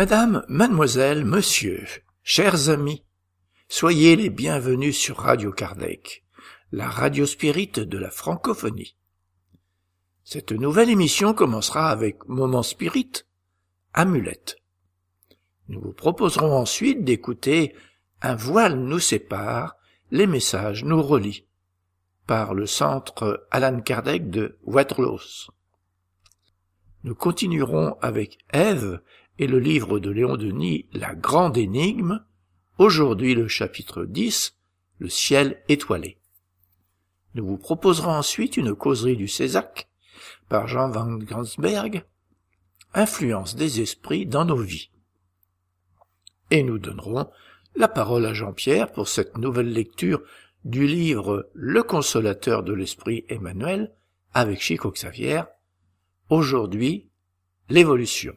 Madame, mademoiselle, monsieur, chers amis, soyez les bienvenus sur Radio Kardec, la radio spirit de la francophonie. Cette nouvelle émission commencera avec Moment Spirit, Amulette. Nous vous proposerons ensuite d'écouter Un voile nous sépare, les messages nous relient, par le centre Alan Kardec de Waterloo. Nous continuerons avec Ève et le livre de Léon Denis, La Grande Énigme, aujourd'hui le chapitre 10, Le ciel étoilé. Nous vous proposerons ensuite une causerie du Césac par Jean van Gansberg, Influence des esprits dans nos vies. Et nous donnerons la parole à Jean-Pierre pour cette nouvelle lecture du livre Le consolateur de l'esprit Emmanuel avec Chico Xavier. Aujourd'hui, l'évolution.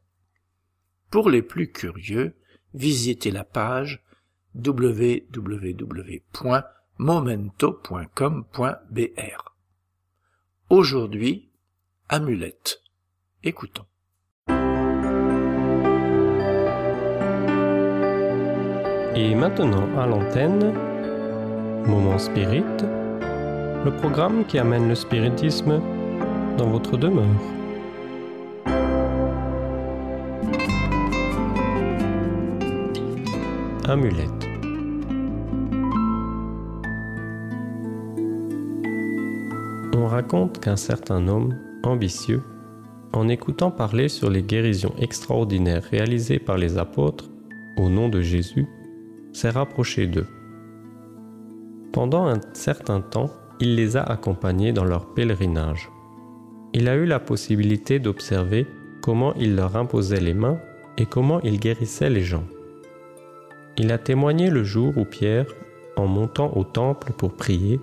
Pour les plus curieux, visitez la page www.momento.com.br. Aujourd'hui, Amulette. Écoutons. Et maintenant à l'antenne, Moment Spirit, le programme qui amène le spiritisme dans votre demeure. Amulette. On raconte qu'un certain homme, ambitieux, en écoutant parler sur les guérisons extraordinaires réalisées par les apôtres au nom de Jésus, s'est rapproché d'eux. Pendant un certain temps, il les a accompagnés dans leur pèlerinage. Il a eu la possibilité d'observer comment il leur imposait les mains et comment il guérissait les gens. Il a témoigné le jour où Pierre, en montant au temple pour prier,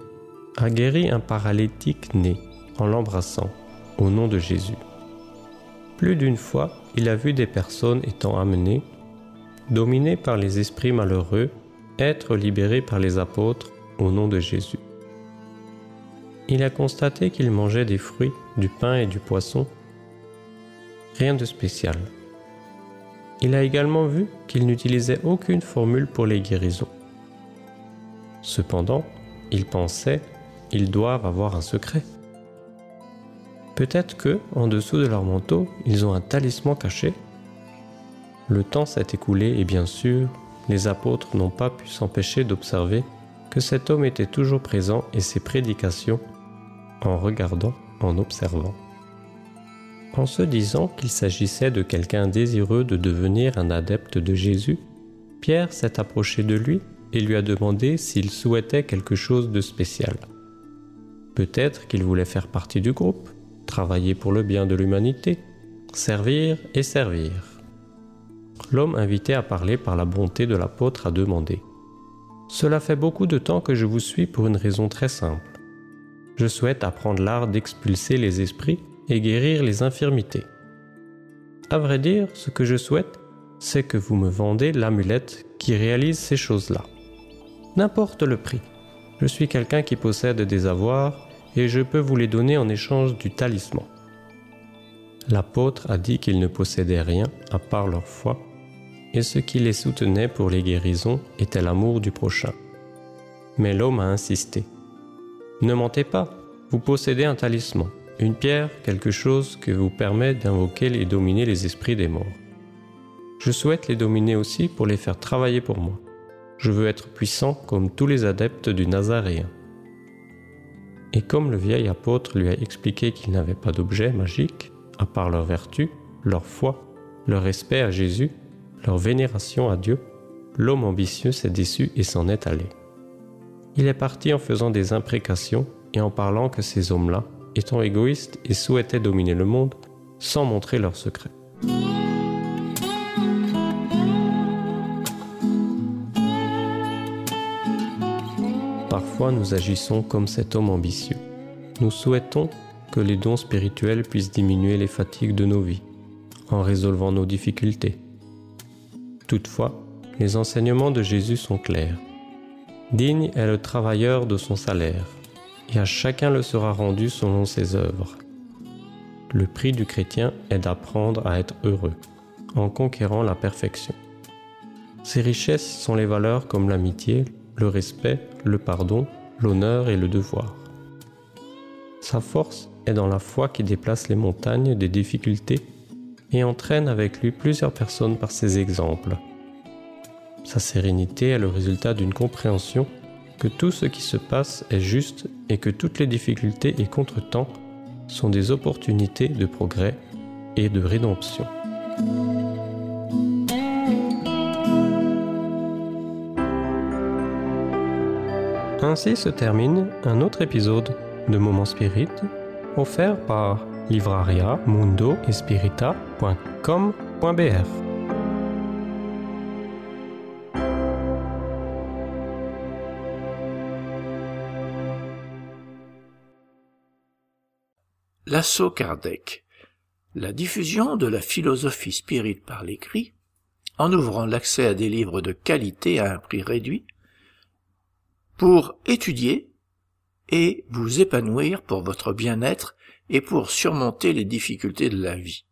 a guéri un paralytique né en l'embrassant, au nom de Jésus. Plus d'une fois, il a vu des personnes étant amenées, dominées par les esprits malheureux, être libérées par les apôtres au nom de Jésus. Il a constaté qu'ils mangeaient des fruits, du pain et du poisson. Rien de spécial. Il a également vu qu'il n'utilisait aucune formule pour les guérisons. Cependant, il pensait, ils doivent avoir un secret. Peut-être que, en dessous de leur manteau, ils ont un talisman caché. Le temps s'est écoulé et bien sûr, les apôtres n'ont pas pu s'empêcher d'observer que cet homme était toujours présent et ses prédications, en regardant, en observant. En se disant qu'il s'agissait de quelqu'un désireux de devenir un adepte de Jésus, Pierre s'est approché de lui et lui a demandé s'il souhaitait quelque chose de spécial. Peut-être qu'il voulait faire partie du groupe, travailler pour le bien de l'humanité, servir et servir. L'homme invité à parler par la bonté de l'apôtre a demandé Cela fait beaucoup de temps que je vous suis pour une raison très simple. Je souhaite apprendre l'art d'expulser les esprits et guérir les infirmités. À vrai dire, ce que je souhaite, c'est que vous me vendez l'amulette qui réalise ces choses-là. N'importe le prix. Je suis quelqu'un qui possède des avoirs et je peux vous les donner en échange du talisman. L'apôtre a dit qu'il ne possédait rien à part leur foi, et ce qui les soutenait pour les guérisons était l'amour du prochain. Mais l'homme a insisté. Ne mentez pas, vous possédez un talisman une pierre, quelque chose qui vous permet d'invoquer et dominer les esprits des morts. Je souhaite les dominer aussi pour les faire travailler pour moi. Je veux être puissant comme tous les adeptes du Nazaréen. Et comme le vieil apôtre lui a expliqué qu'il n'avait pas d'objet magique, à part leur vertu, leur foi, leur respect à Jésus, leur vénération à Dieu, l'homme ambitieux s'est déçu et s'en est allé. Il est parti en faisant des imprécations et en parlant que ces hommes-là, étant égoïstes et souhaitaient dominer le monde sans montrer leurs secrets. Parfois nous agissons comme cet homme ambitieux. Nous souhaitons que les dons spirituels puissent diminuer les fatigues de nos vies, en résolvant nos difficultés. Toutefois, les enseignements de Jésus sont clairs. Digne est le travailleur de son salaire et à chacun le sera rendu selon ses œuvres. Le prix du chrétien est d'apprendre à être heureux, en conquérant la perfection. Ses richesses sont les valeurs comme l'amitié, le respect, le pardon, l'honneur et le devoir. Sa force est dans la foi qui déplace les montagnes des difficultés et entraîne avec lui plusieurs personnes par ses exemples. Sa sérénité est le résultat d'une compréhension que tout ce qui se passe est juste et que toutes les difficultés et contretemps sont des opportunités de progrès et de rédemption. Ainsi se termine un autre épisode de Moment Spirit offert par livraria mundo L'assaut Kardec. La diffusion de la philosophie spirit par l'écrit, en ouvrant l'accès à des livres de qualité à un prix réduit, pour étudier et vous épanouir pour votre bien-être et pour surmonter les difficultés de la vie.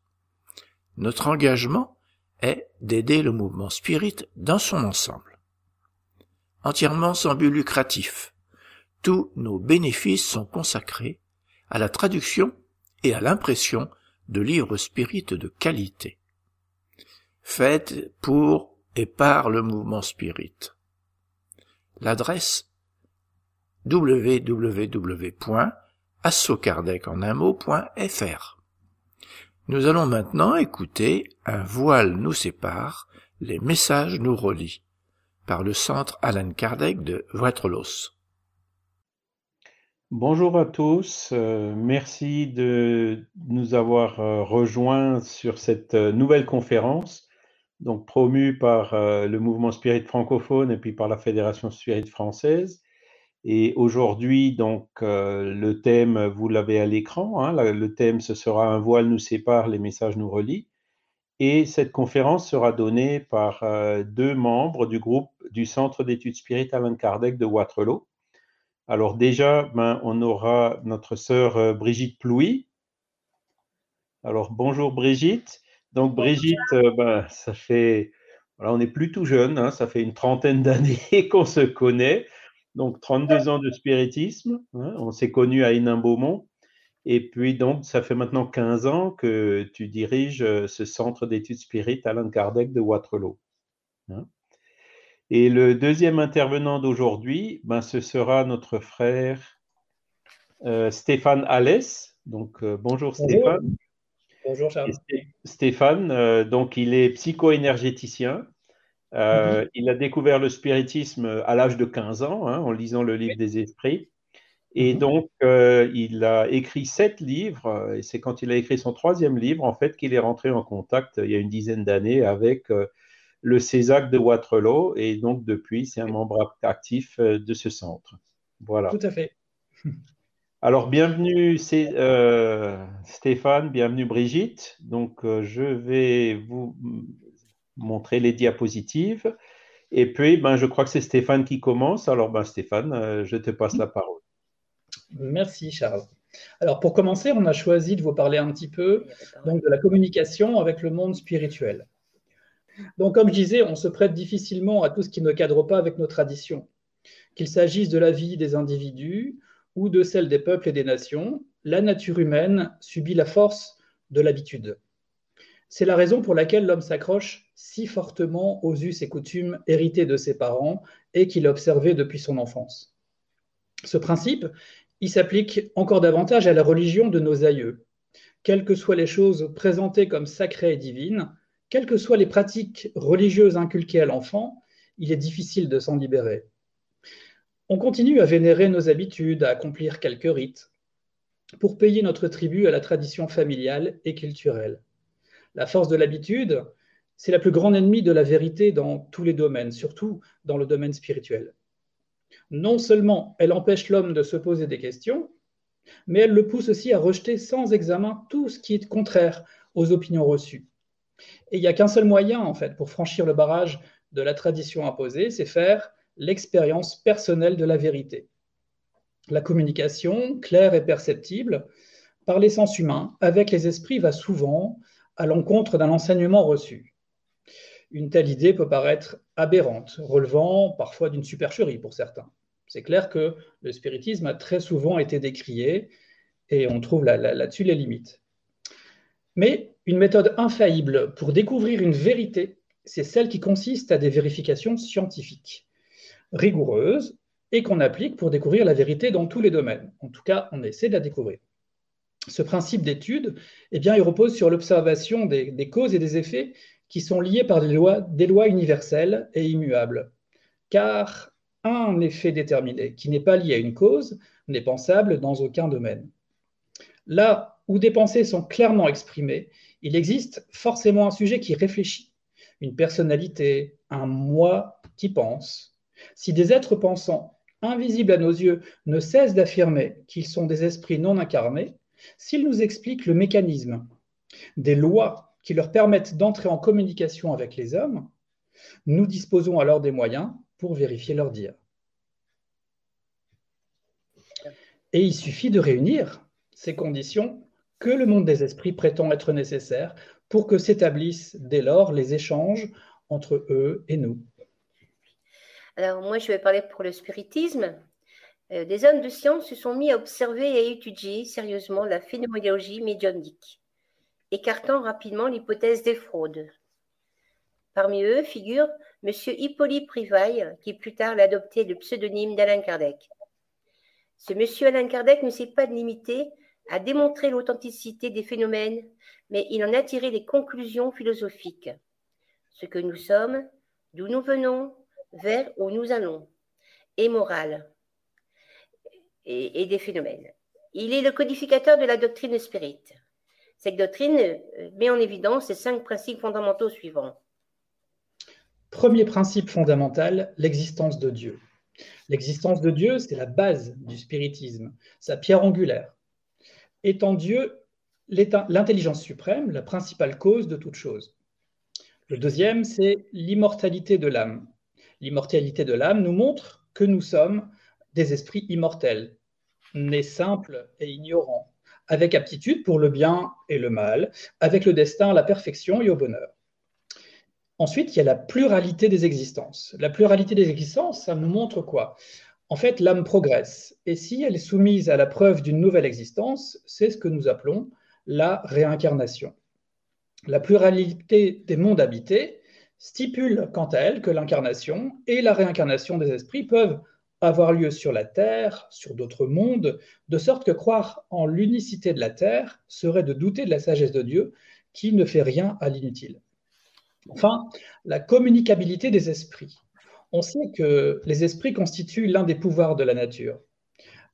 Notre engagement est d'aider le mouvement spirit dans son ensemble. Entièrement sans but lucratif, tous nos bénéfices sont consacrés à la traduction et à l'impression de livres spirites de qualité. Faites pour et par le mouvement spirit. L'adresse www.assocardec.fr. Nous allons maintenant écouter Un voile nous sépare, les messages nous relient, par le centre Alan Kardec de Voitrelos. Bonjour à tous, euh, merci de nous avoir euh, rejoints sur cette euh, nouvelle conférence, donc promue par le mouvement Spirit francophone et puis par la Fédération Spirit française. Et aujourd'hui, donc, le thème, vous l'avez à l'écran, hein, le thème, ce sera Un voile nous sépare, les messages nous relient. Et cette conférence sera donnée par deux membres du groupe du Centre d'études Spirit Alan Kardec de Waterloo. Alors déjà, ben, on aura notre sœur euh, Brigitte Plouy. Alors bonjour Brigitte. Donc Brigitte, euh, ben, ça fait, voilà, on n'est plus tout jeune, hein, ça fait une trentaine d'années qu'on se connaît. Donc 32 ans de spiritisme. Hein, on s'est connus à Hénin-Beaumont. Et puis donc, ça fait maintenant 15 ans que tu diriges euh, ce centre d'études spirites Alain Kardec de Waterloo. Hein. Et le deuxième intervenant d'aujourd'hui, ben, ce sera notre frère euh, Stéphane Alès. Donc, euh, bonjour, Stéphane. Bonjour Charles. Stéphane, euh, donc il est psycho-énergéticien. Mhm. Il a découvert le spiritisme à l'âge de 15 ans hein, en lisant le livre des esprits. Et mhm. donc, il a écrit sept livres, et c'est quand il a écrit son troisième livre, en fait, qu'il est rentré en contact il y a une dizaine d'années avec le CESAC de Waterloo et donc depuis, c'est un membre actif euh, de ce centre. Voilà. Tout à fait. Alors, bienvenue euh, Stéphane, bienvenue Brigitte. Donc, euh, je vais vous montrer les diapositives. Et puis, ben, je crois que c'est Stéphane qui commence. Alors, ben, Stéphane, je te passe la parole. Merci Charles. Alors, pour commencer, on a choisi de vous parler un petit peu donc, de la communication avec le monde spirituel. Donc, comme je disais, on se prête difficilement à tout ce qui ne cadre pas avec nos traditions. Qu'il s'agisse de la vie des individus ou de celle des peuples et des nations, la nature humaine subit la force de l'habitude. C'est la raison pour laquelle l'homme s'accroche si fortement aux us et coutumes hérités de ses parents et qu'il a depuis son enfance. Ce principe, il s'applique encore davantage à la religion de nos aïeux. Quelles que soient les choses présentées comme sacrées et divines, quelles que soient les pratiques religieuses inculquées à l'enfant, il est difficile de s'en libérer. On continue à vénérer nos habitudes, à accomplir quelques rites, pour payer notre tribut à la tradition familiale et culturelle. La force de l'habitude, c'est la plus grande ennemie de la vérité dans tous les domaines, surtout dans le domaine spirituel. Non seulement elle empêche l'homme de se poser des questions, mais elle le pousse aussi à rejeter sans examen tout ce qui est contraire aux opinions reçues. Et il n'y a qu'un seul moyen, en fait, pour franchir le barrage de la tradition imposée, c'est faire l'expérience personnelle de la vérité. La communication, claire et perceptible, par les sens humains, avec les esprits, va souvent à l'encontre d'un enseignement reçu. Une telle idée peut paraître aberrante, relevant parfois d'une supercherie pour certains. C'est clair que le spiritisme a très souvent été décrié et on trouve là-dessus les limites. Mais une méthode infaillible pour découvrir une vérité, c'est celle qui consiste à des vérifications scientifiques, rigoureuses, et qu'on applique pour découvrir la vérité dans tous les domaines. En tout cas, on essaie de la découvrir. Ce principe d'étude, eh bien, il repose sur l'observation des, causes et des effets qui sont liés par des lois universelles et immuables. Car un effet déterminé qui n'est pas lié à une cause n'est pensable dans aucun domaine. Là où des pensées sont clairement exprimées, il existe forcément un sujet qui réfléchit, une personnalité, un moi qui pense. Si des êtres pensants, invisibles à nos yeux, ne cessent d'affirmer qu'ils sont des esprits non incarnés, s'ils nous expliquent le mécanisme, des lois qui leur permettent d'entrer en communication avec les hommes, nous disposons alors des moyens pour vérifier leur dire. Et il suffit de réunir ces conditions que le monde des esprits prétend être nécessaires pour que s'établissent dès lors les échanges entre eux et nous. Alors moi, je vais parler pour le spiritisme. Euh, des hommes de science se sont mis à observer et à étudier sérieusement la phénoménologie médiumnique, écartant rapidement l'hypothèse des fraudes. Parmi eux figure M. Hippolyte Privaille, qui plus tard l'a adopté le pseudonyme d'Alain Kardec. Ce monsieur Alain Kardec ne s'est pas limité à démontrer l'authenticité des phénomènes, mais il en a tiré des conclusions philosophiques. Ce que nous sommes, d'où nous venons, vers où nous allons, et morale, et, des phénomènes. Il est le codificateur de la doctrine spirit. Cette doctrine met en évidence les cinq principes fondamentaux suivants. Premier principe fondamental, l'existence de Dieu. L'existence de Dieu, c'est la base du spiritisme, sa pierre angulaire. Étant Dieu l'intelligence suprême, la principale cause de toute chose. Le deuxième, c'est l'immortalité de l'âme. L'immortalité de l'âme nous montre que nous sommes des esprits immortels, nés simples et ignorants, avec aptitude pour le bien et le mal, avec le destin à la perfection et au bonheur. Ensuite, il y a la pluralité des existences. La pluralité des existences, ça nous montre quoi? En fait, l'âme progresse. Et si elle est soumise à la preuve d'une nouvelle existence, c'est ce que nous appelons la réincarnation. La pluralité des mondes habités stipule quant à elle que l'incarnation et la réincarnation des esprits peuvent avoir lieu sur la Terre, sur d'autres mondes, de sorte que croire en l'unicité de la Terre serait de douter de la sagesse de Dieu qui ne fait rien à l'inutile. Enfin, la communicabilité des esprits. On sait que les esprits constituent l'un des pouvoirs de la nature,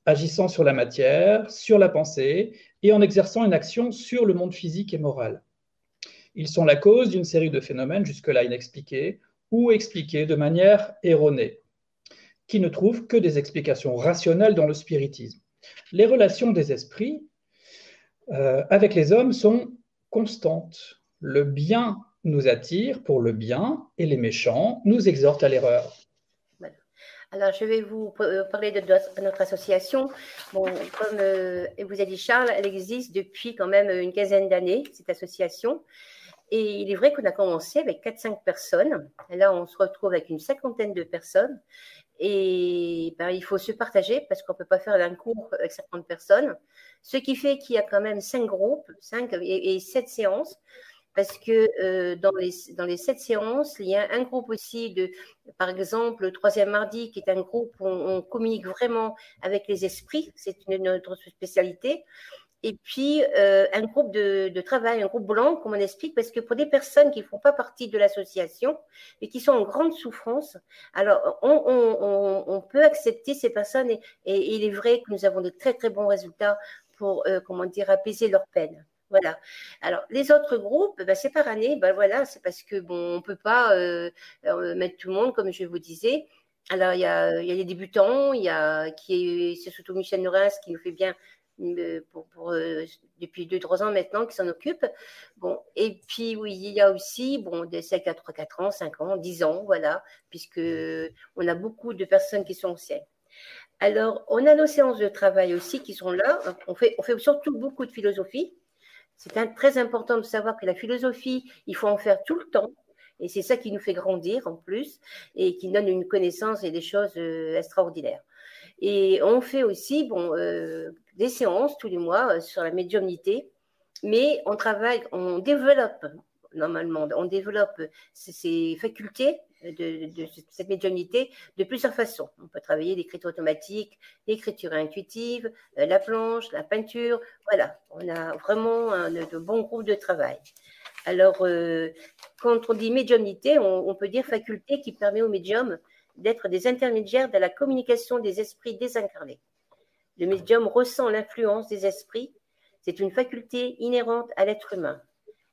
agissant sur la matière, sur la pensée et en exerçant une action sur le monde physique et moral. Ils sont la cause d'une série de phénomènes jusque-là inexpliqués ou expliqués de manière erronée, qui ne trouvent que des explications rationnelles dans le spiritisme. Les relations des esprits euh, avec les hommes sont constantes. Le bien nous attire pour le bien et les méchants nous exhortent à l'erreur. Alors, je vais vous euh, parler de notre association. Comme euh, vous a dit Charles, elle existe depuis quand même une quinzaine d'années, cette association. Et il est vrai qu'on a commencé avec 4-5 personnes. Là, on se retrouve avec une cinquantaine de personnes. Et ben, il faut se partager parce qu'on ne peut pas faire un cours avec 50 personnes. Ce qui fait qu'il y a quand même 5 groupes 5 et, et 7 séances parce que euh, dans, les, dans les sept séances, il y a un groupe aussi de, par exemple, le troisième mardi, qui est un groupe où on, communique vraiment avec les esprits, c'est notre spécialité. Et puis, euh, un groupe de, de, travail, un groupe blanc, comme on explique, parce que pour des personnes qui ne font pas partie de l'association et qui sont en grande souffrance, alors on, on, on peut accepter ces personnes et, et, il est vrai que nous avons de très, très bons résultats pour, euh, comment dire, apaiser leur peine. Voilà. Alors, les autres groupes, ben, c'est par année. Ben, voilà, c'est parce que bon, on peut pas euh, euh, mettre tout le monde, comme je vous disais. alors, il y, a, les débutants, il y a qui c'est surtout Michel Norins qui nous fait bien euh, depuis 2-3 ans maintenant qui s'en occupe. Bon, et puis oui, il y a aussi bon, des 5 à 3, 4 ans, 5 ans, 10 ans, voilà, puisque on a beaucoup de personnes qui sont anciennes. Alors, on a nos séances de travail aussi qui sont là. On fait, on fait surtout beaucoup de philosophie. C'est très important de savoir que la philosophie, il faut en faire tout le temps. Et c'est ça qui nous fait grandir en plus et qui donne une connaissance et des choses euh, extraordinaires. Et on fait aussi bon, euh, des séances tous les mois euh, sur la médiumnité, mais on travaille, on développe normalement, on développe ces, facultés de, cette médiumnité de plusieurs façons. On peut travailler l'écriture automatique, l'écriture intuitive, euh, la planche, la peinture. Voilà, on a vraiment un, de bons groupes de travail. Alors, quand on dit médiumnité, on, on, peut dire faculté qui permet au médium d'être des intermédiaires de la communication des esprits désincarnés. Le médium ressent l'influence des esprits. C'est une faculté inhérente à l'être humain.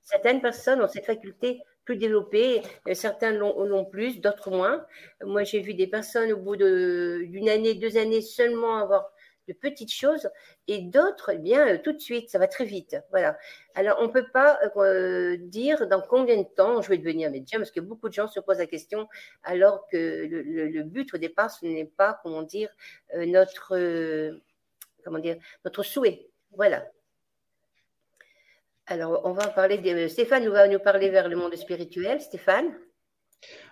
Certaines personnes ont cette faculté plus développée, certains l'ont plus, d'autres moins. Moi, j'ai vu des personnes au bout d'une année, deux années seulement avoir de petites choses et d'autres, eh bien, euh, tout de suite, ça va très vite. Voilà. Alors, on ne peut pas euh, dire dans combien de temps je vais devenir médium, parce que beaucoup de gens se posent la question, alors que le, but au départ, ce n'est pas, comment dire, euh, notre, comment dire, notre souhait. Voilà. Alors, on va parler de Stéphane nous va nous parler vers le monde spirituel. Stéphane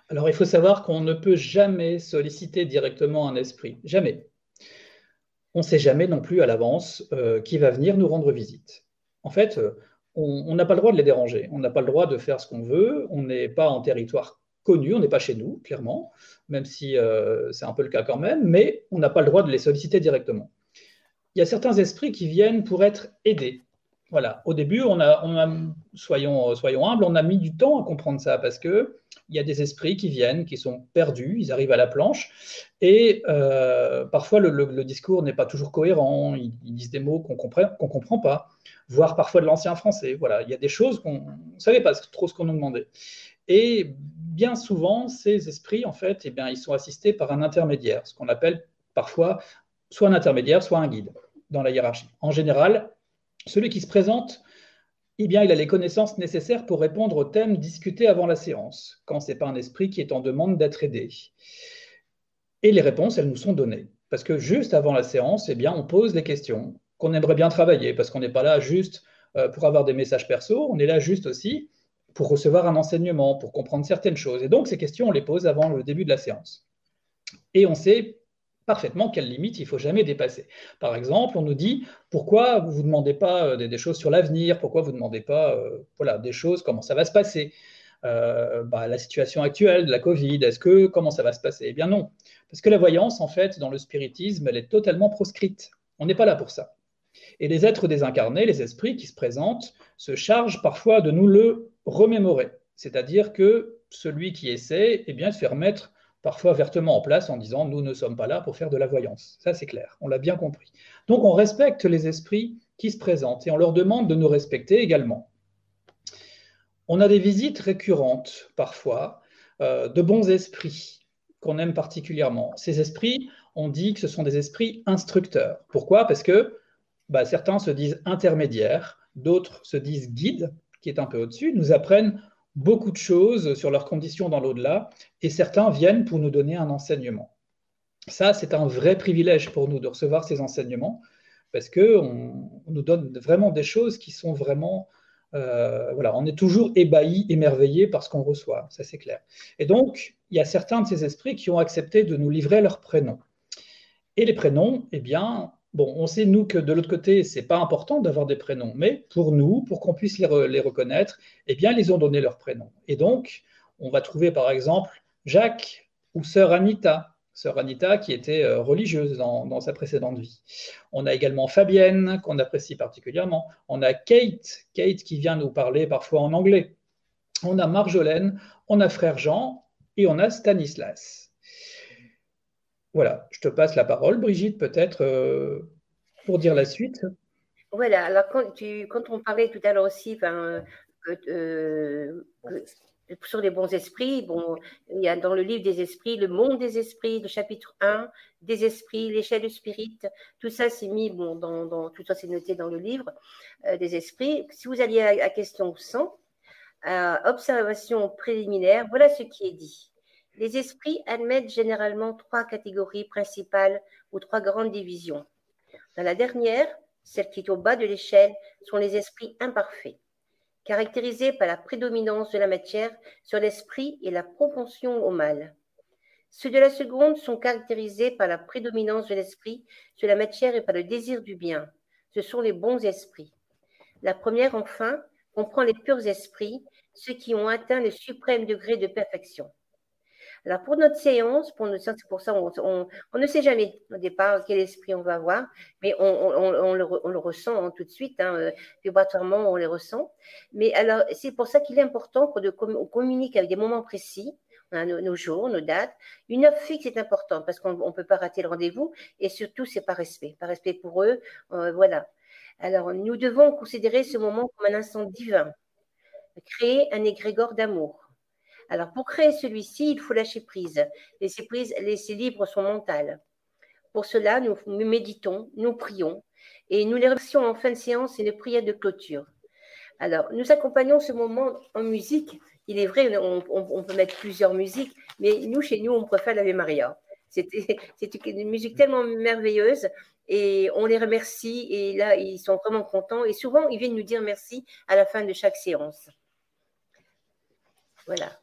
Alors, il faut savoir qu'on ne peut jamais solliciter directement un esprit. Jamais on ne sait jamais non plus à l'avance euh, qui va venir nous rendre visite. En fait, euh, on n'a pas le droit de les déranger, on n'a pas le droit de faire ce qu'on veut, on n'est pas en territoire connu, on n'est pas chez nous, clairement, même si euh, c'est un peu le cas quand même, mais on n'a pas le droit de les solliciter directement. Il y a certains esprits qui viennent pour être aidés. Voilà, au début, on a, soyons, soyons humbles, on a mis du temps à comprendre ça parce que il y a des esprits qui viennent, qui sont perdus, ils arrivent à la planche, et euh, parfois le, discours n'est pas toujours cohérent, ils, disent des mots qu'on comprend, comprend pas, voire parfois de l'ancien français. Voilà, il y a des choses qu'on ne savait pas trop ce qu'on nous demandait. Et bien souvent, ces esprits, en fait, eh bien, ils sont assistés par un intermédiaire, ce qu'on appelle parfois soit un intermédiaire, soit un guide dans la hiérarchie. En général, celui qui se présente eh il a les connaissances nécessaires pour répondre aux thèmes discutés avant la séance, quand ce n'est pas un esprit qui est en demande d'être aidé. Et les réponses, elles nous sont données. Parce que juste avant la séance, eh on pose des questions qu'on aimerait bien travailler, parce qu'on n'est pas là juste euh, pour avoir des messages perso, on est là juste aussi pour recevoir un enseignement, pour comprendre certaines choses. Et donc, ces questions, on les pose avant le début de la séance. Et on sait parfaitement quelles limites il faut jamais dépasser. Par exemple, on nous dit pourquoi vous vous demandez pas euh, des, choses sur l'avenir, pourquoi vous ne demandez pas euh, voilà, des choses, comment ça va se passer, euh, bah, la situation actuelle de la Covid, est-ce que comment ça va se passer? Eh bien non, parce que la voyance, en fait, dans le spiritisme, elle est totalement proscrite. On n'est pas là pour ça. Et les êtres désincarnés, les esprits qui se présentent, se chargent parfois de nous le remémorer. C'est-à-dire que celui qui essaie, eh bien, se fait remettre parfois vertement en place en disant nous ne sommes pas là pour faire de la voyance. Ça, c'est clair, on l'a bien compris. Donc, on respecte les esprits qui se présentent et on leur demande de nous respecter également. On a des visites récurrentes parfois euh, de bons esprits qu'on aime particulièrement. Ces esprits, on dit que ce sont des esprits instructeurs. Pourquoi? Parce que bah, certains se disent intermédiaires, d'autres se disent guides, qui est un peu au-dessus, nous apprennent beaucoup de choses sur leurs conditions dans l'au-delà, et certains viennent pour nous donner un enseignement. Ça, c'est un vrai privilège pour nous de recevoir ces enseignements, parce qu'on on nous donne vraiment des choses qui sont vraiment... Euh, voilà, on est toujours ébahi, émerveillé par ce qu'on reçoit, ça c'est clair. Et donc, il y a certains de ces esprits qui ont accepté de nous livrer leurs prénoms. Et les prénoms, eh bien, Bon, on sait, nous, que de l'autre côté, c'est pas important d'avoir des prénoms, mais pour nous, pour qu'on puisse les, reconnaître, eh bien, ils ont donné leurs prénoms. Et donc, on va trouver, par exemple, Jacques ou sœur Anita, sœur Anita qui était euh, religieuse dans, sa précédente vie. On a également Fabienne, qu'on apprécie particulièrement. On a Kate, Kate qui vient nous parler parfois en anglais. On a Marjolaine, on a frère Jean et on a Stanislas. Voilà, je te passe la parole, Brigitte, peut-être euh, pour dire la suite. Voilà, alors quand, on parlait tout à l'heure aussi, euh, sur les bons esprits. Bon, il y a dans le livre des esprits, le monde des esprits, le chapitre 1, des esprits, l'échelle de spirit. Tout ça, c'est mis, bon, dans, tout ça, c'est noté dans le livre euh, des esprits. Si vous alliez à, à question 100, observation préliminaire, voilà ce qui est dit. Les esprits admettent généralement trois catégories principales ou trois grandes divisions. Dans la dernière, celle qui est au bas de l'échelle, sont les esprits imparfaits caractérisés par la prédominance de la matière sur l'esprit et la propension au mal. Ceux de la seconde sont caractérisés par la prédominance de l'esprit sur la matière et par le désir du bien. Ce sont les bons esprits. La première, enfin, comprend les purs esprits, ceux qui ont atteint le suprême degré de perfection. Alors pour notre séance, pour notre c'est pour ça on, ne sait jamais au départ quel esprit on va avoir, mais on, le, ressent hein, tout de suite, hein, euh, vibratoirement on les ressent. Mais alors c'est pour ça qu'il est important qu'on communique avec des moments précis, hein, nos, jours, nos dates. Une heure fixe est importante parce qu'on ne peut pas rater le rendez-vous et surtout c'est par respect, par respect pour eux, euh, voilà. Alors nous devons considérer ce moment comme un instant divin, créer un égrégore d'amour alors, pour créer celui-ci, il faut lâcher prise. Laisser prise, laisser libre son mental. Pour cela, nous, méditons, nous prions et nous les remercions en fin de séance et une prière de clôture. Alors, nous accompagnons ce moment en musique. Il est vrai, on, peut mettre plusieurs musiques, mais nous, chez nous, on préfère l'Ave Maria. C'est une musique tellement merveilleuse et on les remercie et là, ils sont vraiment contents et souvent, ils viennent nous dire merci à la fin de chaque séance.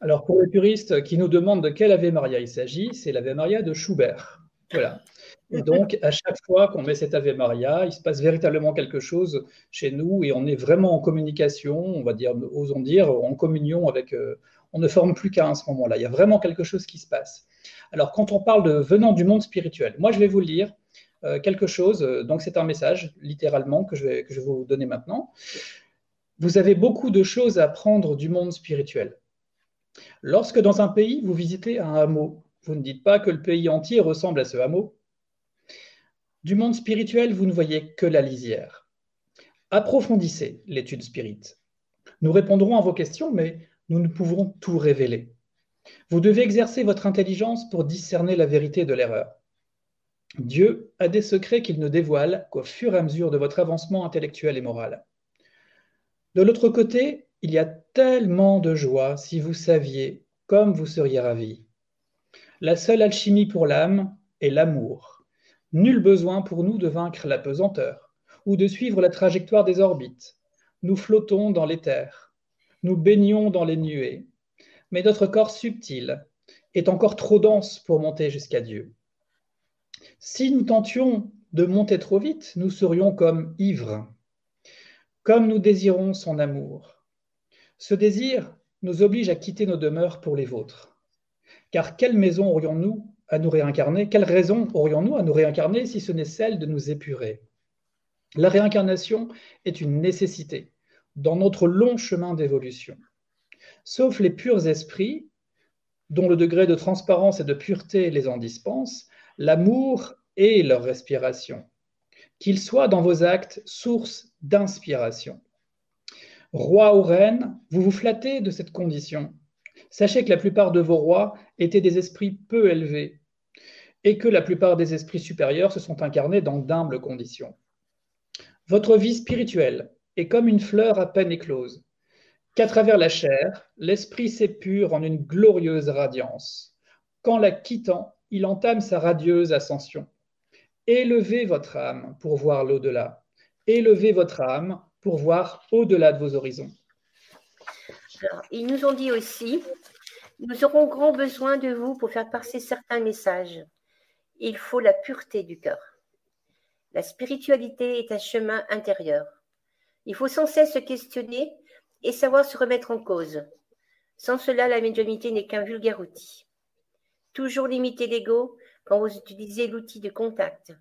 Alors, pour les puristes qui nous demandent de quel Ave Maria il s'agit, c'est l'Ave Maria de Schubert. Voilà. Et donc, à chaque fois qu'on met cet Ave Maria, il se passe véritablement quelque chose chez nous et on est vraiment en communication, on va dire, osons dire, en communion avec. Euh, on ne forme plus qu'à à ce moment-là. Il y a vraiment quelque chose qui se passe. Alors, quand on parle de venant du monde spirituel, moi, je vais vous lire euh, quelque chose. Donc, c'est un message, littéralement, que je, vais, que je vais vous donner maintenant. Vous avez beaucoup de choses à apprendre du monde spirituel. Lorsque dans un pays, vous visitez un hameau, vous ne dites pas que le pays entier ressemble à ce hameau. Du monde spirituel, vous ne voyez que la lisière. Approfondissez l'étude spirit. Nous répondrons à vos questions, mais nous ne pouvons tout révéler. Vous devez exercer votre intelligence pour discerner la vérité de l'erreur. Dieu a des secrets qu'il ne dévoile qu'au fur et à mesure de votre avancement intellectuel et moral. De l'autre côté, il y a tellement de joie si vous saviez comme vous seriez ravis. La seule alchimie pour l'âme est l'amour. Nul besoin pour nous de vaincre la pesanteur ou de suivre la trajectoire des orbites. Nous flottons dans l'éther, nous baignons dans les nuées, mais notre corps subtil est encore trop dense pour monter jusqu'à Dieu. Si nous tentions de monter trop vite, nous serions comme ivres. Comme nous désirons son amour, ce désir nous oblige à quitter nos demeures pour les vôtres. Car quelle maison aurions-nous à nous réincarner? Quelle raison aurions-nous à nous réincarner si ce n'est celle de nous épurer? La réincarnation est une nécessité dans notre long chemin d'évolution. Sauf les purs esprits, dont le degré de transparence et de pureté les en dispense, l'amour est leur respiration. Qu'ils soient dans vos actes source d'inspiration. Roi ou reine, vous vous flattez de cette condition. Sachez que la plupart de vos rois étaient des esprits peu élevés et que la plupart des esprits supérieurs se sont incarnés dans d'humbles conditions. Votre vie spirituelle est comme une fleur à peine éclose, qu'à travers la chair, l'esprit s'épure en une glorieuse radiance. Qu'en la quittant, il entame sa radieuse ascension. Élevez votre âme pour voir l'au-delà. Élevez votre âme pour voir au-delà de vos horizons. ils nous ont dit aussi, nous aurons grand besoin de vous pour faire passer certains messages. Il faut la pureté du cœur. La spiritualité est un chemin intérieur. Il faut sans cesse se questionner et savoir se remettre en cause. Sans cela, la médiumnité n'est qu'un vulgaire outil. Toujours limiter l'ego quand vous utilisez l'outil de contact.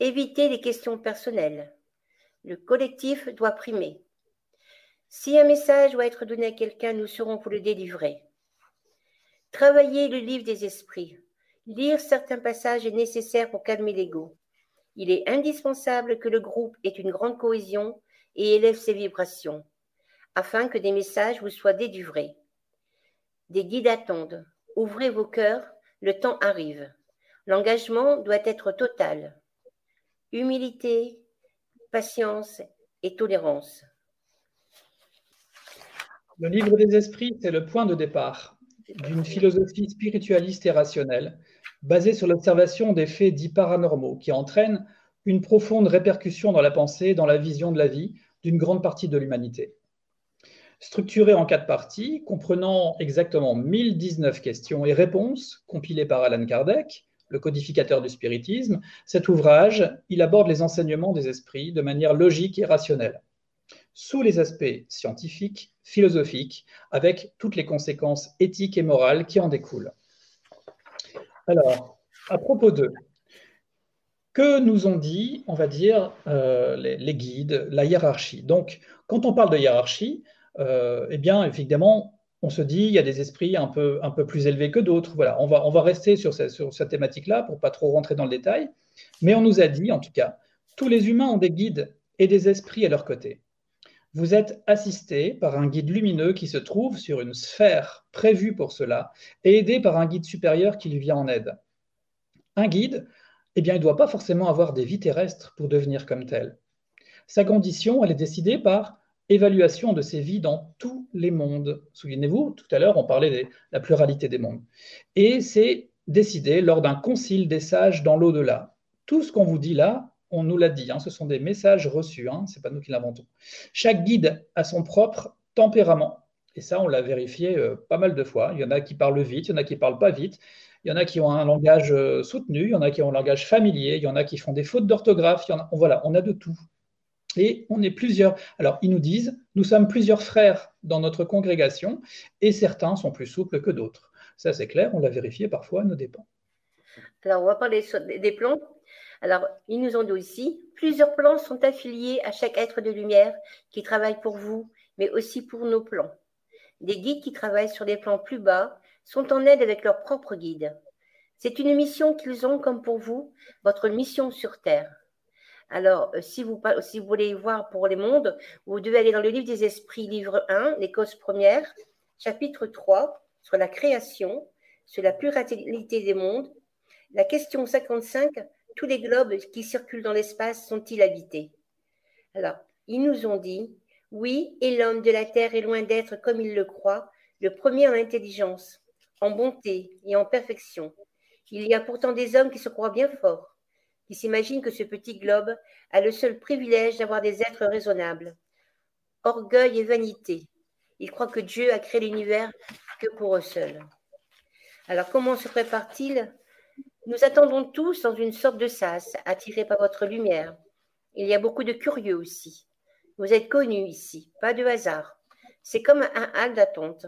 Évitez les questions personnelles. Le collectif doit primer. Si un message doit être donné à quelqu'un, nous serons pour le délivrer. Travailler le livre des esprits. Lire certains passages est nécessaire pour calmer l'ego. Il est indispensable que le groupe ait une grande cohésion et élève ses vibrations, afin que des messages vous soient délivrés. Des guides attendent. Ouvrez vos cœurs, le temps arrive. L'engagement doit être total. Humilité, patience et tolérance. Le livre des esprits, c'est le point de départ d'une philosophie spiritualiste et rationnelle, basée sur l'observation des faits dits paranormaux, qui entraînent une profonde répercussion dans la pensée et dans la vision de la vie d'une grande partie de l'humanité. Structuré en quatre parties, comprenant exactement 1019 questions et réponses, compilées par Alan Kardec, le codificateur du spiritisme, cet ouvrage, il aborde les enseignements des esprits de manière logique et rationnelle, sous les aspects scientifiques, philosophiques, avec toutes les conséquences éthiques et morales qui en découlent. Alors, à propos d'eux, que nous ont dit, on va dire, euh, les, guides, la hiérarchie? Donc, quand on parle de hiérarchie, euh, eh bien, évidemment, on se dit, il y a des esprits un peu, un peu plus élevés que d'autres. Voilà, on va, on va rester sur, cette, sur cette thématique-là pour pas trop rentrer dans le détail. Mais on nous a dit, en tout cas, tous les humains ont des guides et des esprits à leur côté. Vous êtes assisté par un guide lumineux qui se trouve sur une sphère prévue pour cela et aidé par un guide supérieur qui lui vient en aide. Un guide, eh bien, il ne doit pas forcément avoir des vies terrestres pour devenir comme tel. Sa condition, elle est décidée par évaluation de ses vies dans tous les mondes. Souvenez-vous, tout à l'heure, on parlait de la pluralité des mondes. Et c'est décidé lors d'un concile des sages dans l'au-delà. Tout ce qu'on vous dit là, on nous l'a dit, hein, ce sont des messages reçus, hein, ce n'est pas nous qui l'inventons. Chaque guide a son propre tempérament. Et ça, on l'a vérifié euh, pas mal de fois. Il y en a qui parlent vite, il y en a qui ne parlent pas vite. Il y en a qui ont un langage euh, soutenu, il y en a qui ont un langage familier, il y en a qui font des fautes d'orthographe. Voilà, on a de tout. Et on est plusieurs. Alors, ils nous disent, nous sommes plusieurs frères dans notre congrégation, et certains sont plus souples que d'autres. Ça, c'est clair, on l'a vérifié parfois à nos dépens. Alors, on va parler des plans. Alors, ils nous ont dit aussi, plusieurs plans sont affiliés à chaque être de lumière qui travaille pour vous, mais aussi pour nos plans. Des guides qui travaillent sur des plans plus bas sont en aide avec leurs propres guides. C'est une mission qu'ils ont comme pour vous, votre mission sur Terre. Alors, euh, si vous, voulez voir pour les mondes, vous devez aller dans le livre des esprits, livre 1, les causes premières, chapitre 3, sur la création, sur la pluralité des mondes. La question 55, tous les globes qui circulent dans l'espace sont-ils habités? Alors, ils nous ont dit, oui, et l'homme de la Terre est loin d'être, comme il le croit, le premier en intelligence, en bonté et en perfection. Il y a pourtant des hommes qui se croient bien forts qui s'imagine que ce petit globe a le seul privilège d'avoir des êtres raisonnables. Orgueil et vanité. Ils croient que Dieu a créé l'univers que pour eux seuls. Alors comment se prépare-t-il? Nous attendons tous dans une sorte de sas, attirés par votre lumière. Il y a beaucoup de curieux aussi. Vous êtes connus ici, pas de hasard. C'est comme un hall d'attente.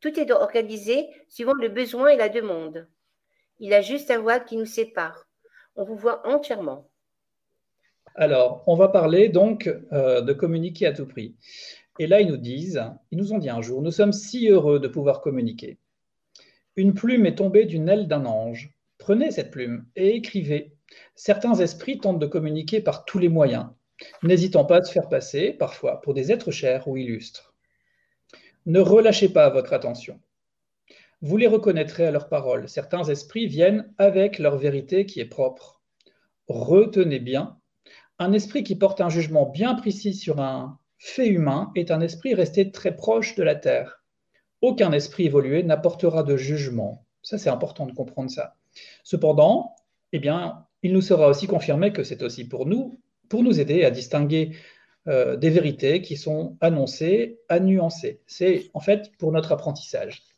Tout est organisé suivant le besoin et la demande. Il y a juste un voile qui nous sépare on vous voit entièrement. Alors, on va parler donc euh, de communiquer à tout prix. Et là, ils nous disent, ils nous ont dit un jour, nous sommes si heureux de pouvoir communiquer. Une plume est tombée d'une aile d'un ange. Prenez cette plume et écrivez. Certains esprits tentent de communiquer par tous les moyens, n'hésitant pas à se faire passer, parfois, pour des êtres chers ou illustres. Ne relâchez pas votre attention. Vous les reconnaîtrez à leurs paroles. Certains esprits viennent avec leur vérité qui est propre. Retenez bien, un esprit qui porte un jugement bien précis sur un fait humain est un esprit resté très proche de la terre. Aucun esprit évolué n'apportera de jugement. Ça, c'est important de comprendre ça. Cependant, eh bien, il nous sera aussi confirmé que c'est aussi pour nous, pour nous aider à distinguer euh, des vérités qui sont annoncées, à. C'est en fait pour notre apprentissage.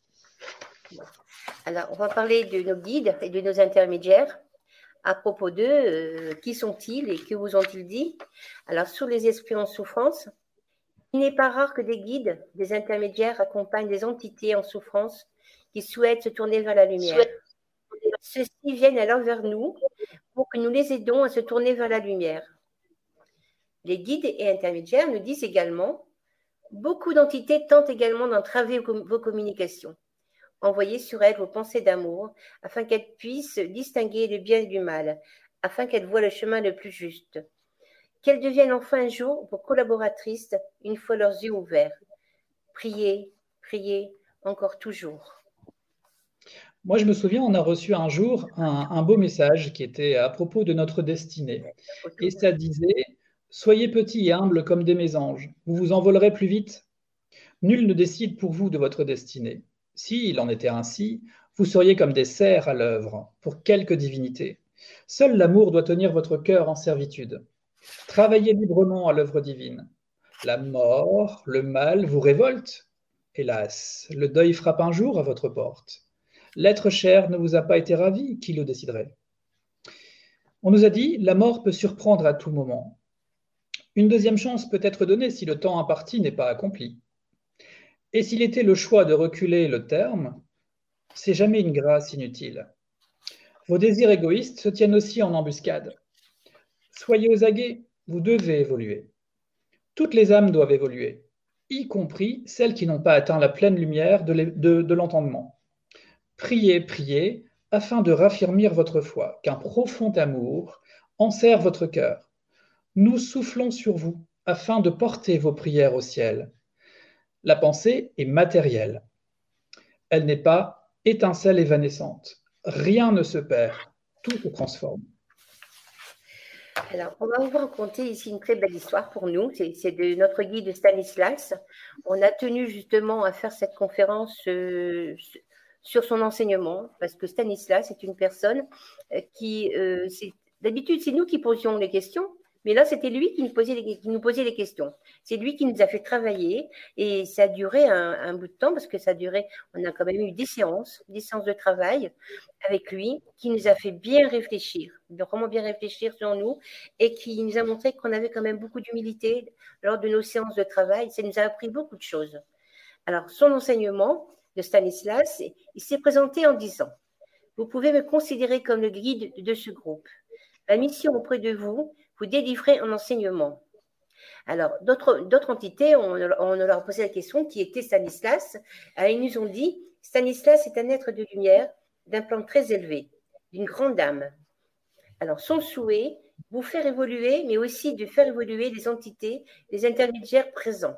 Alors, on va parler de nos guides et de nos intermédiaires. À propos d'eux, euh, qui sont-ils et que vous ont-ils dit? Alors, sur les esprits en souffrance, il n'est pas rare que des guides, des intermédiaires accompagnent des entités en souffrance qui souhaitent se tourner vers la lumière. Ceux-ci viennent alors vers nous pour que nous les aidons à se tourner vers la lumière. Les guides et intermédiaires nous disent également beaucoup d'entités tentent également d'entraver vos communications. Envoyez sur elle vos pensées d'amour, afin qu'elle puisse distinguer le bien du mal, afin qu'elle voie le chemin le plus juste. Qu'elles deviennent enfin un jour vos collaboratrices, une fois leurs yeux ouverts. Priez, priez, encore toujours. Moi, je me souviens, on a reçu un jour un, beau message qui était à propos de notre destinée. Et ça disait Soyez petits et humbles comme des mésanges, vous vous envolerez plus vite. Nul ne décide pour vous de votre destinée. S'il en était ainsi, vous seriez comme des cerfs à l'œuvre pour quelque divinité. Seul l'amour doit tenir votre cœur en servitude. Travaillez librement à l'œuvre divine. La mort, le mal vous révoltent. Hélas, le deuil frappe un jour à votre porte. L'être cher ne vous a pas été ravi, qui le déciderait? On nous a dit, la mort peut surprendre à tout moment. Une deuxième chance peut être donnée si le temps imparti n'est pas accompli. Et s'il était le choix de reculer le terme, c'est jamais une grâce inutile. Vos désirs égoïstes se tiennent aussi en embuscade. Soyez aux aguets, vous devez évoluer. Toutes les âmes doivent évoluer, y compris celles qui n'ont pas atteint la pleine lumière de l'entendement. Priez, priez, afin de raffermir votre foi, qu'un profond amour enserre votre cœur. Nous soufflons sur vous, afin de porter vos prières au ciel. La pensée est matérielle. Elle n'est pas étincelle évanescente. Rien ne se perd, tout se transforme. Alors, on va vous raconter ici une très belle histoire pour nous. C'est de notre guide Stanislas. On a tenu justement à faire cette conférence euh, sur son enseignement, parce que Stanislas est une personne euh, qui, euh, d'habitude, c'est nous qui posions les questions, mais là, c'était lui qui nous, posait les, qui nous posait les questions. C'est lui qui nous a fait travailler et ça a duré un, bout de temps parce que ça a duré, on a quand même eu des séances, des séances de travail avec lui qui nous a fait bien réfléchir, vraiment bien réfléchir sur nous et qui nous a montré qu'on avait quand même beaucoup d'humilité lors de nos séances de travail. Ça nous a appris beaucoup de choses. Alors, son enseignement de Stanislas, il s'est présenté en disant, vous pouvez me considérer comme le guide de ce groupe. Ma mission auprès de vous, vous délivrer un enseignement. Alors, d'autres entités, on, leur a posé la question qui était Stanislas. Et ils nous ont dit Stanislas est un être de lumière d'un plan très élevé, d'une grande âme. Alors, son souhait, vous faire évoluer, mais aussi de faire évoluer les entités, les intermédiaires présents.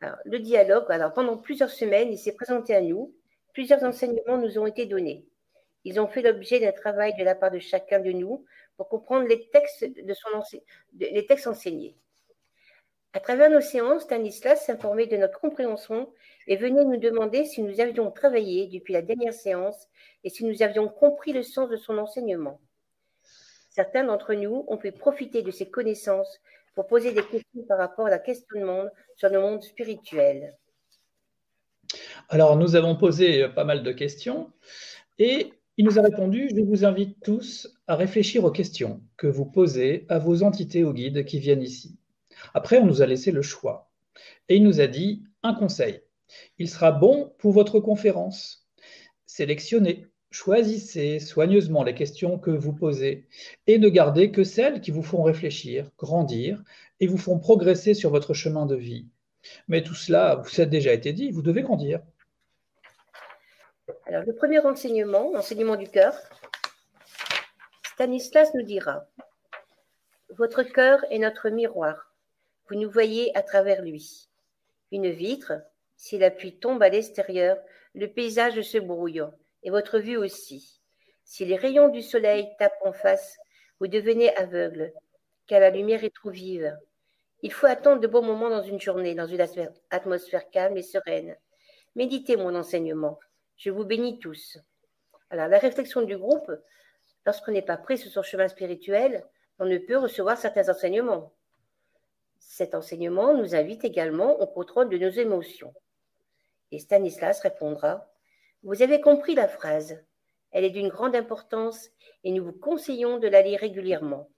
Alors, le dialogue, alors pendant plusieurs semaines, il s'est présenté à nous. Plusieurs enseignements nous ont été donnés. Ils ont fait l'objet d'un travail de la part de chacun de nous pour comprendre les textes, de son les textes enseignés. À travers nos séances, Stanislas s'informait de notre compréhension et venait nous demander si nous avions travaillé depuis la dernière séance et si nous avions compris le sens de son enseignement. Certains d'entre nous ont pu profiter de ces connaissances pour poser des questions par rapport à la questionnement sur le monde spirituel. Alors, nous avons posé pas mal de questions et il nous a répondu, je vous invite tous à réfléchir aux questions que vous posez à vos entités ou guides qui viennent ici. Après, on nous a laissé le choix. Et il nous a dit un conseil. Il sera bon pour votre conférence. Sélectionnez, choisissez soigneusement les questions que vous posez et ne gardez que celles qui vous font réfléchir, grandir et vous font progresser sur votre chemin de vie. Mais tout cela, vous a déjà été dit, vous devez grandir. Alors, le premier enseignement, l'enseignement du cœur, Stanislas nous dira Votre cœur est notre miroir. Vous nous voyez à travers lui. Une vitre, si la pluie tombe à l'extérieur, le paysage se brouille, et votre vue aussi. Si les rayons du soleil tapent en face, vous devenez aveugle, car la lumière est trop vive. Il faut attendre de bons moments dans une journée, dans une atmosphère calme et sereine. Méditez mon enseignement. Je vous bénis tous. Alors, la réflexion du groupe, lorsqu'on n'est pas pris sur son chemin spirituel, on ne peut recevoir certains enseignements. Cet enseignement nous invite également au contrôle de nos émotions. Et Stanislas répondra Vous avez compris la phrase. Elle est d'une grande importance et nous vous conseillons de la lire régulièrement.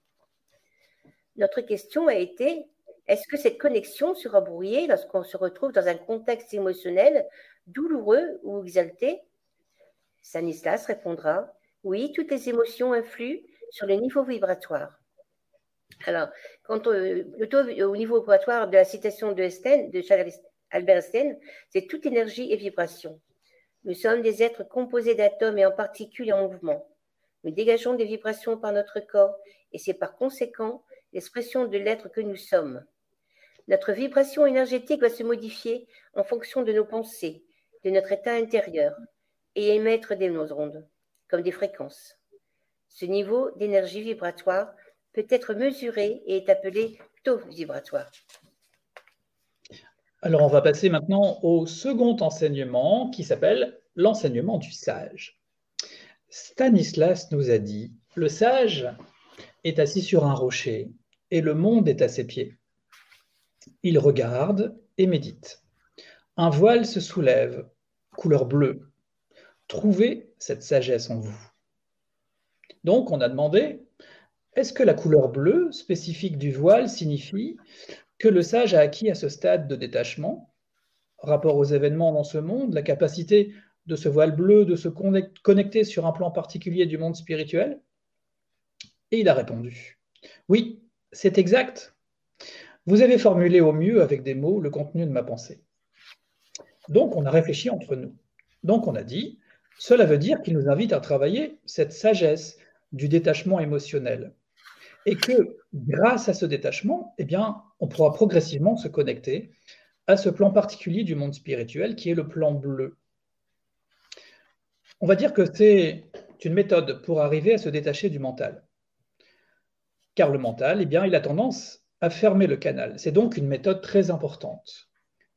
Notre question a été Est-ce que cette connexion sera brouillée lorsqu'on se retrouve dans un contexte émotionnel douloureux ou exalté Stanislas répondra Oui, toutes les émotions influent sur le niveau vibratoire. Alors, euh, au niveau vibratoire de la citation de, de Albert Einstein, c'est toute énergie et vibration. Nous sommes des êtres composés d'atomes et en particules en mouvement. Nous dégageons des vibrations par notre corps et c'est par conséquent l'expression de l'être que nous sommes. Notre vibration énergétique va se modifier en fonction de nos pensées, notre état intérieur et émettre des ondes, comme des fréquences. Ce niveau d'énergie vibratoire peut être mesuré et est appelé taux vibratoire. Alors on va passer maintenant au second enseignement qui s'appelle l'enseignement du sage. Stanislas nous a dit, le sage est assis sur un rocher et le monde est à ses pieds. Il regarde et médite. Un voile se soulève, couleur bleue. Trouvez cette sagesse en vous. Donc, on a demandé, est-ce que la couleur bleue spécifique du voile signifie que le sage a acquis à ce stade de détachement, rapport aux événements dans ce monde, la capacité de ce voile bleu de se connecter sur un plan particulier du monde spirituel? Et il a répondu, oui, c'est exact. Vous avez formulé au mieux avec des mots le contenu de ma pensée. Donc on a réfléchi entre nous. Donc on a dit, cela veut dire qu'il nous invite à travailler cette sagesse du détachement émotionnel. Et que grâce à ce détachement, eh bien, on pourra progressivement se connecter à ce plan particulier du monde spirituel qui est le plan bleu. On va dire que c'est une méthode pour arriver à se détacher du mental. Car le mental, eh bien, il a tendance à fermer le canal. C'est donc une méthode très importante.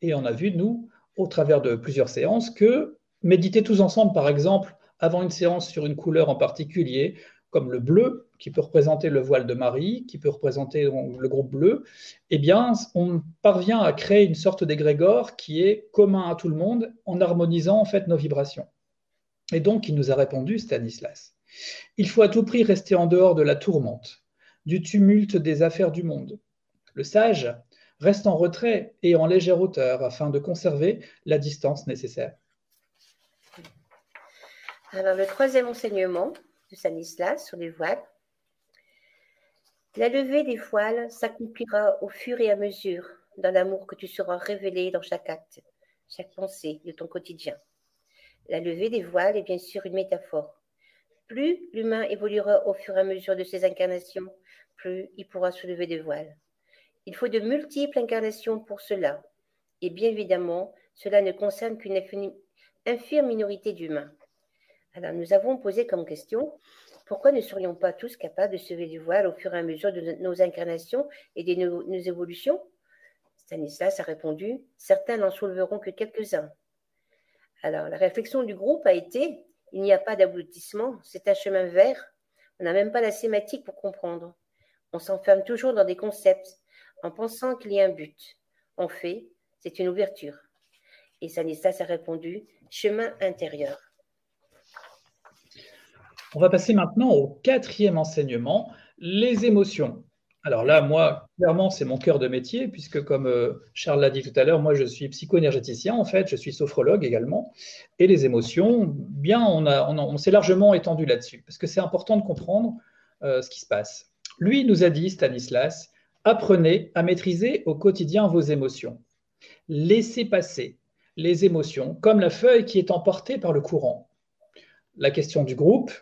Et on a vu, nous, au travers de plusieurs séances, que méditer tous ensemble, par exemple, avant une séance sur une couleur en particulier, comme le bleu, qui peut représenter le voile de Marie, qui peut représenter le groupe bleu, eh bien, on parvient à créer une sorte d'égrégore qui est commun à tout le monde en harmonisant en fait nos vibrations. Et donc, il nous a répondu Stanislas. Il faut à tout prix rester en dehors de la tourmente, du tumulte des affaires du monde. Le sage reste en retrait et en légère hauteur afin de conserver la distance nécessaire. Alors, le troisième enseignement de Stanislas sur les voiles. La levée des voiles s'accomplira au fur et à mesure dans l'amour que tu seras révélé dans chaque acte, chaque pensée de ton quotidien. La levée des voiles est bien sûr une métaphore. Plus l'humain évoluera au fur et à mesure de ses incarnations, plus il pourra soulever des voiles. Il faut de multiples incarnations pour cela. Et bien évidemment, cela ne concerne qu'une infime minorité d'humains. Alors nous avons posé comme question, pourquoi ne serions pas tous capables de soulever du voile au fur et à mesure de nos incarnations et de nos, nos évolutions? Stanislas a répondu, certains n'en souleveront que quelques-uns. Alors, la réflexion du groupe a été il n'y a pas d'aboutissement, c'est un chemin vert. On n'a même pas la sématique pour comprendre. On s'enferme toujours dans des concepts en pensant qu'il y a un but. En fait, c'est une ouverture. Et Sanistas a répondu chemin intérieur. On va passer maintenant au quatrième enseignement, les émotions. Alors là, moi, clairement, c'est mon cœur de métier, puisque comme euh, Charles l'a dit tout à l'heure, moi, je suis psycho-énergéticien, en fait, je suis sophrologue également. Et les émotions, bien, on, s'est largement étendu là-dessus, parce que c'est important de comprendre euh, ce qui se passe. Lui nous a dit, Stanislas, apprenez à maîtriser au quotidien vos émotions. Laissez passer les émotions comme la feuille qui est emportée par le courant. La question du groupe,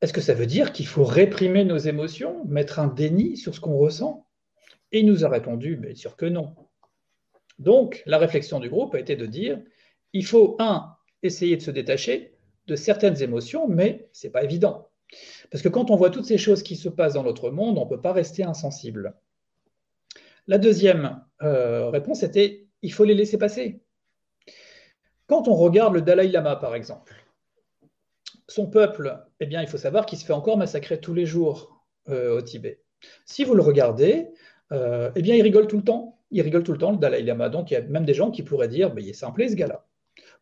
est-ce que ça veut dire qu'il faut réprimer nos émotions, mettre un déni sur ce qu'on ressent? Et il nous a répondu, bien sûr que non. Donc, la réflexion du groupe a été de dire, il faut, un, essayer de se détacher de certaines émotions, mais ce n'est pas évident. Parce que quand on voit toutes ces choses qui se passent dans notre monde, on ne peut pas rester insensible. La deuxième euh, réponse était, il faut les laisser passer. Quand on regarde le Dalai Lama, par exemple, son peuple, eh bien, il faut savoir qu'il se fait encore massacrer tous les jours euh, au Tibet. Si vous le regardez, euh, eh bien, il rigole tout le temps. Il rigole tout le temps, le Dalai Lama. Donc, il y a même des gens qui pourraient dire, bah, il est simple, ce gars-là.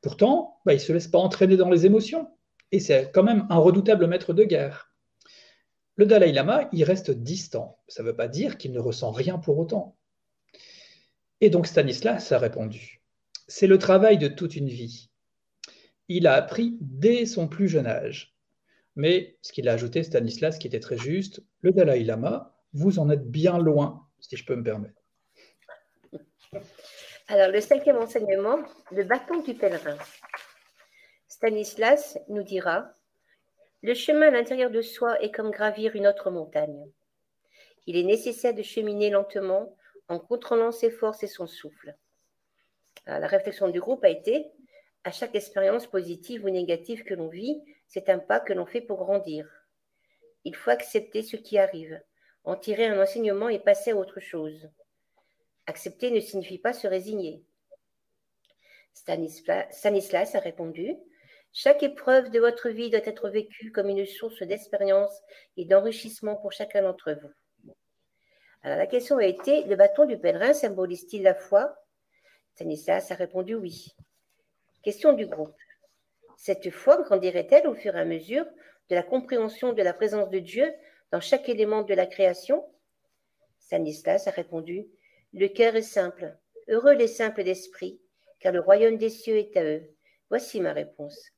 Pourtant, bah, il ne se laisse pas entraîner dans les émotions. Et c'est quand même un redoutable maître de guerre. Le Dalai Lama, il reste distant. Ça ne veut pas dire qu'il ne ressent rien pour autant. Et donc Stanislas a répondu, c'est le travail de toute une vie il a appris dès son plus jeune âge. Mais ce qu'il a ajouté, Stanislas, qui était très juste, le Dalai Lama, vous en êtes bien loin, si je peux me permettre. Alors, le cinquième enseignement, le bâton du pèlerin. Stanislas nous dira Le chemin à l'intérieur de soi est comme gravir une autre montagne. Il est nécessaire de cheminer lentement en contrôlant ses forces et son souffle. la réflexion du groupe a été À chaque expérience positive ou négative que l'on vit, c'est un pas que l'on fait pour grandir. Il faut accepter ce qui arrive, en tirer un enseignement et passer à autre chose. Accepter ne signifie pas se résigner. Stanislas, a répondu Chaque épreuve de votre vie doit être vécue comme une source d'expérience et d'enrichissement pour chacun d'entre vous. Alors la question a été Le bâton du pèlerin symbolise-t-il la foi? Stanislas a répondu oui. Question du groupe. Cette foi grandirait-elle au fur et à mesure de la compréhension de la présence de Dieu dans chaque élément de la création? Stanislas a répondu Le cœur est simple, heureux les simples d'esprit, car le royaume des cieux est à eux. Voici ma réponse.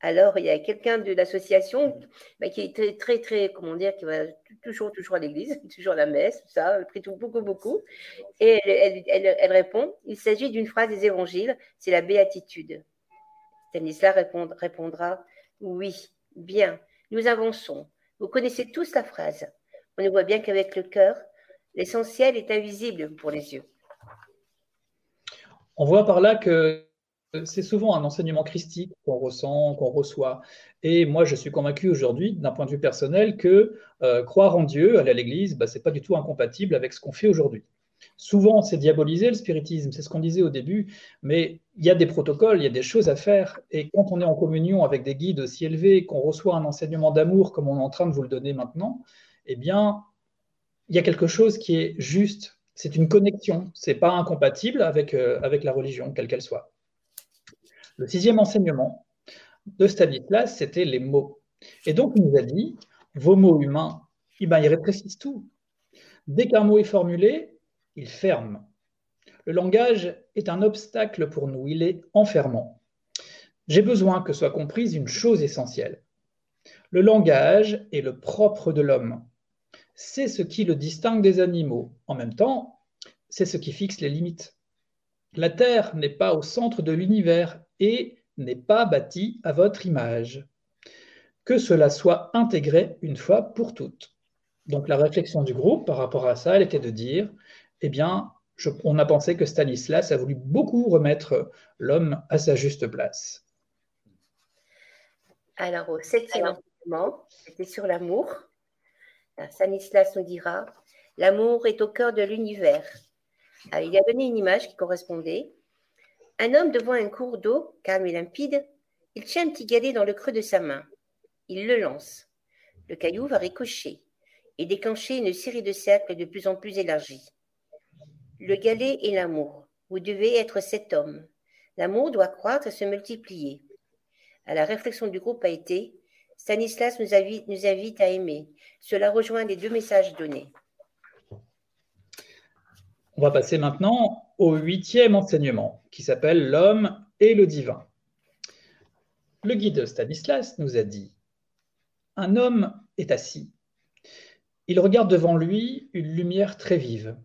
Alors, il y a quelqu'un de l'association bah, qui est très, très, très, comment dire, qui va toujours, toujours à l'église, toujours à la messe, tout ça, elle beaucoup, beaucoup. Et elle, répond il s'agit d'une phrase des évangiles, c'est la béatitude. Stanislas répondra oui, bien, nous avançons. Vous connaissez tous la phrase. On ne voit bien qu'avec le cœur, l'essentiel est invisible pour les yeux. On voit par là que c'est souvent un enseignement christique qu'on ressent, qu'on reçoit. Et moi, je suis convaincu aujourd'hui, d'un point de vue personnel, que euh, croire en Dieu, aller à l'Église, bah, ce n'est pas du tout incompatible avec ce qu'on fait aujourd'hui. Souvent, c'est diabolisé le spiritisme, c'est ce qu'on disait au début, mais il y a des protocoles, il y a des choses à faire. Et quand on est en communion avec des guides aussi élevés, qu'on reçoit un enseignement d'amour comme on est en train de vous le donner maintenant, eh bien, il y a quelque chose qui est juste c'est une connexion, c'est pas incompatible avec, euh, avec la religion, quelle qu'elle soit. Le sixième enseignement de Stanislas, c'était les mots. Et donc, il nous a dit, vos mots humains, eh ben, ils rétrécissent tout. Dès qu'un mot est formulé, il ferme. Le langage est un obstacle pour nous, il est enfermant. J'ai besoin que soit comprise une chose essentielle. Le langage est le propre de l'homme c'est ce qui le distingue des animaux. En même temps, c'est ce qui fixe les limites. La Terre n'est pas au centre de l'univers et n'est pas bâtie à votre image. Que cela soit intégré une fois pour toutes. Donc la réflexion du groupe par rapport à ça, elle était de dire, eh bien, on a pensé que Stanislas a voulu beaucoup remettre l'homme à sa juste place. Alors, au septième enseignement, c'était sur l'amour. Stanislas nous dira L'amour est au cœur de l'univers. Il a donné une image qui correspondait. Un homme devant un cours d'eau, calme et limpide, il tient un petit galet dans le creux de sa main. Il le lance. Le caillou va ricocher et déclencher une série de cercles de plus en plus élargis. Le galet est l'amour. Vous devez être cet homme. L'amour doit croître et se multiplier. À la réflexion du groupe a été Stanislas nous invite, à aimer. Cela rejoint les deux messages donnés. On va passer maintenant au huitième enseignement qui s'appelle L'homme et le divin. Le guide Stanislas nous a dit Un homme est assis. Il regarde devant lui une lumière très vive.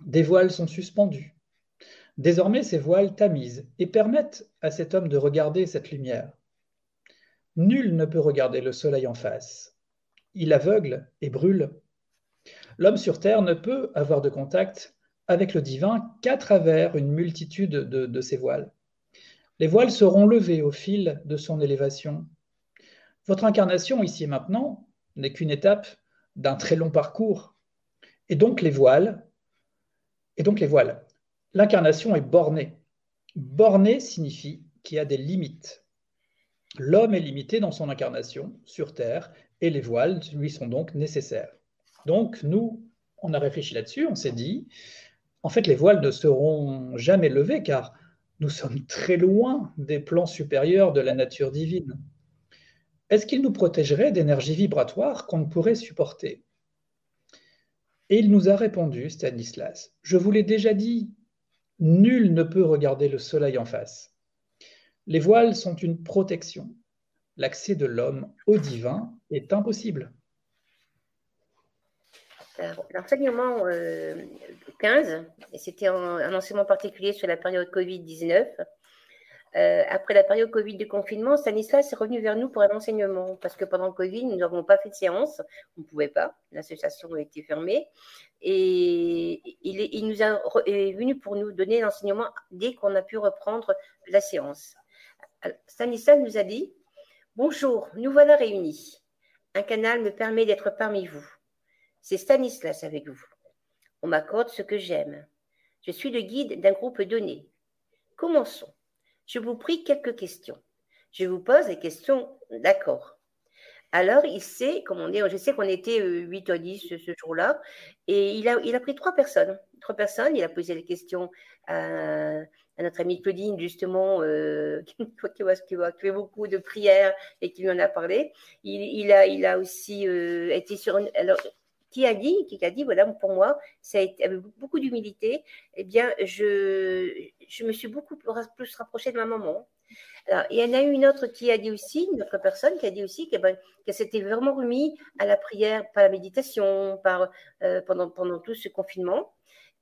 Des voiles sont suspendus. Désormais, ces voiles tamisent et permettent à cet homme de regarder cette lumière. Nul ne peut regarder le soleil en face. Il aveugle et brûle. L'homme sur Terre ne peut avoir de contact avec le divin qu'à travers une multitude de, ses voiles. Les voiles seront levées au fil de son élévation. Votre incarnation ici et maintenant n'est qu'une étape d'un très long parcours. Et donc les voiles, et donc les voiles. L'incarnation est bornée. Bornée signifie qu'il y a des limites. L'homme est limité dans son incarnation sur Terre et les voiles lui sont donc nécessaires. Donc nous, on a réfléchi là-dessus, on s'est dit, en fait, les voiles ne seront jamais levées car nous sommes très loin des plans supérieurs de la nature divine. Est-ce qu'il nous protégerait d'énergies vibratoires qu'on ne pourrait supporter? Et il nous a répondu, Stanislas, je vous l'ai déjà dit, nul ne peut regarder le soleil en face. Les voiles sont une protection. L'accès de l'homme au divin est impossible. L'enseignement 15, euh, et c'était un, enseignement particulier sur la période Covid-19. Euh, après la période Covid de confinement, Stanislas est revenu vers nous pour un enseignement parce que pendant Covid, nous n'avons pas fait de séance, on ne pouvait pas, l'association a été fermée. Et il, il nous a, est venu pour nous donner l'enseignement dès qu'on a pu reprendre la séance. Stanislas nous a dit Bonjour, nous voilà réunis. Un canal me permet d'être parmi vous. C'est Stanislas avec vous. On m'accorde ce que j'aime. Je suis le guide d'un groupe donné. Commençons. Je vous prie quelques questions. Je vous pose les questions d'accord. Alors, il sait, comme on est, je sais qu'on était 8 ou 10 ce, jour-là, et il a, pris trois personnes. Trois personnes, il a posé les questions à, notre amie Claudine, justement, euh, qui, fait beaucoup de prières et qui lui en a parlé. Il, a, aussi euh, été sur alors, qui a dit, qui a dit, voilà, pour moi, ça a été avec beaucoup d'humilité, eh bien, je, je me suis beaucoup plus rapprochée de ma maman. Alors, il y en a eu une autre qui a dit aussi, une autre personne qui a dit aussi qu'elle s'était vraiment remis à la prière, par la méditation, par, euh, pendant, pendant tout ce confinement.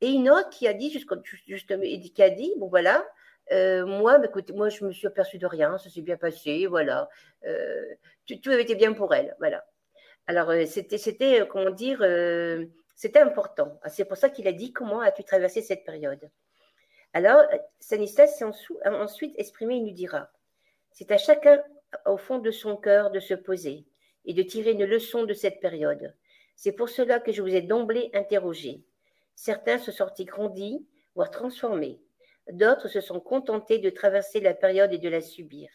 Et une autre qui a dit, justement, qui a dit, bon voilà, euh, moi, bah, écoute, moi, je me suis aperçue de rien, ça s'est bien passé, voilà. Euh, tout, avait été bien pour elle, voilà. Alors, c'était, c'était, comment dire, c'était important. C'est pour ça qu'il a dit, comment as-tu traversé cette période? Alors, Stanislas s'est ensuite exprimé, il nous dira C'est à chacun, au fond de son cœur, de se poser et de tirer une leçon de cette période. C'est pour cela que je vous ai d'emblée interrogé. Certains se sont grandis, voire transformés. D'autres se sont contentés de traverser la période et de la subir.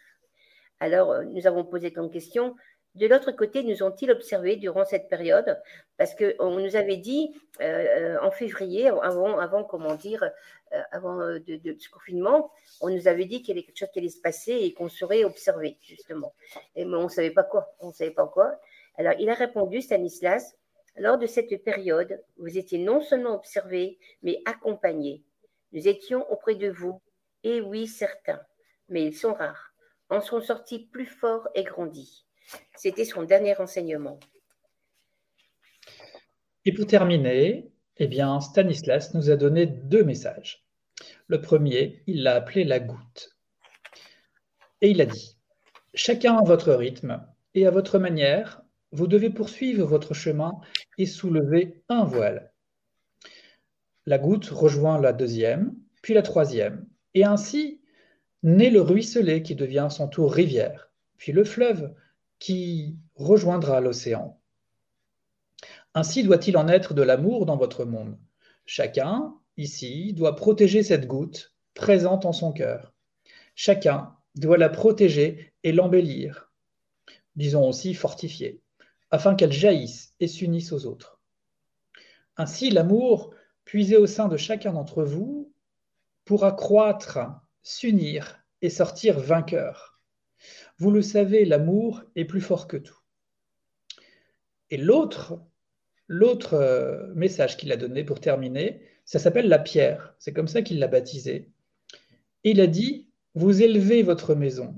Alors, euh, nous avons posé comme question de l'autre côté, nous ont-ils observé durant cette période? Parce qu'on nous avait dit euh, en février, avant, comment dire, euh, avant euh, de, ce confinement, on nous avait dit qu'il y avait quelque chose qui allait se passer et qu'on serait observé, justement. Et, mais on ne savait pas quoi. On savait pas quoi. Alors, il a répondu, Stanislas, lors de cette période, vous étiez non seulement observé, mais accompagné. Nous étions auprès de vous. Et oui, certains, mais ils sont rares, en sont sortis plus forts et grandis. C'était son dernier enseignement. Et pour terminer, eh bien, Stanislas nous a donné deux messages. Le premier, il l'a appelé la goutte. Et il a dit, chacun à votre rythme et à votre manière, vous devez poursuivre votre chemin et soulever un voile. La goutte rejoint la deuxième, puis la troisième, et ainsi naît le ruisselet qui devient son tour rivière, puis le fleuve qui rejoindra l'océan. Ainsi doit-il en être de l'amour dans votre monde. Chacun, ici, doit protéger cette goutte présente en son cœur. Chacun doit la protéger et l'embellir, disons aussi fortifier, afin qu'elle jaillisse et s'unisse aux autres. Ainsi, l'amour puisé au sein de chacun d'entre vous pourra croître, s'unir et sortir vainqueur. Vous le savez, l'amour est plus fort que tout. Et l'autre, euh, message qu'il a donné pour terminer, ça s'appelle la pierre. C'est comme ça qu'il l'a baptisé. il a dit, vous élevez votre maison.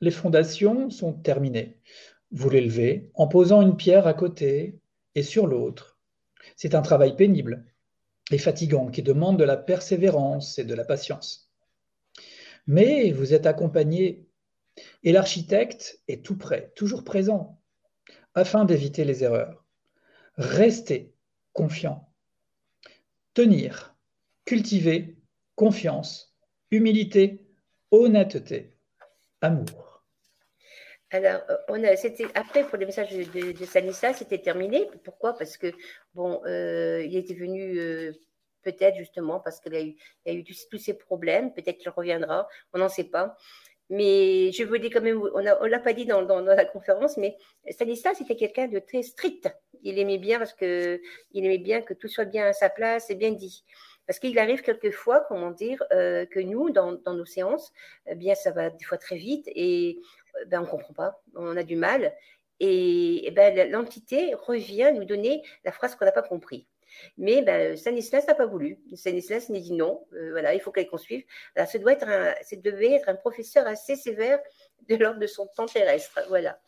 Les fondations sont terminées. Vous l'élevez en posant une pierre à côté et sur l'autre. C'est un travail pénible et fatigant qui demande de la persévérance et de la patience. Mais vous êtes accompagné et l'architecte est tout prêt, toujours présent, afin d'éviter les erreurs. Restez confiant. Tenir, cultiver confiance, humilité, honnêteté, amour. Alors, euh, on a, c'était après pour les messages de, de, Sanissa, c'était terminé. Pourquoi? Parce que bon, euh, il était venu euh, peut-être justement parce qu'il a eu, a eu tous, tous ces problèmes. Peut-être qu'il reviendra. On n'en sait pas. Mais je vous dis quand même, on ne l'a pas dit dans, la conférence, mais Stanislas, c'était quelqu'un de très strict. Il aimait bien parce que il aimait bien que tout soit bien à sa place et bien dit. Parce qu'il arrive quelquefois, comment dire, euh, que nous, dans, nos séances, eh bien, ça va des fois très vite et euh, ben, on ne comprend pas, on a du mal. Et, et ben, l'entité revient nous donner la phrase qu'on n'a pas compris. Mais ben, Stanislas n'a pas voulu. Stanislas n'a dit non, euh, voilà, il faut qu'elle qu'on suive. Alors, ce, doit être un, devait être un professeur assez sévère de l'ordre de son temps terrestre. Voilà.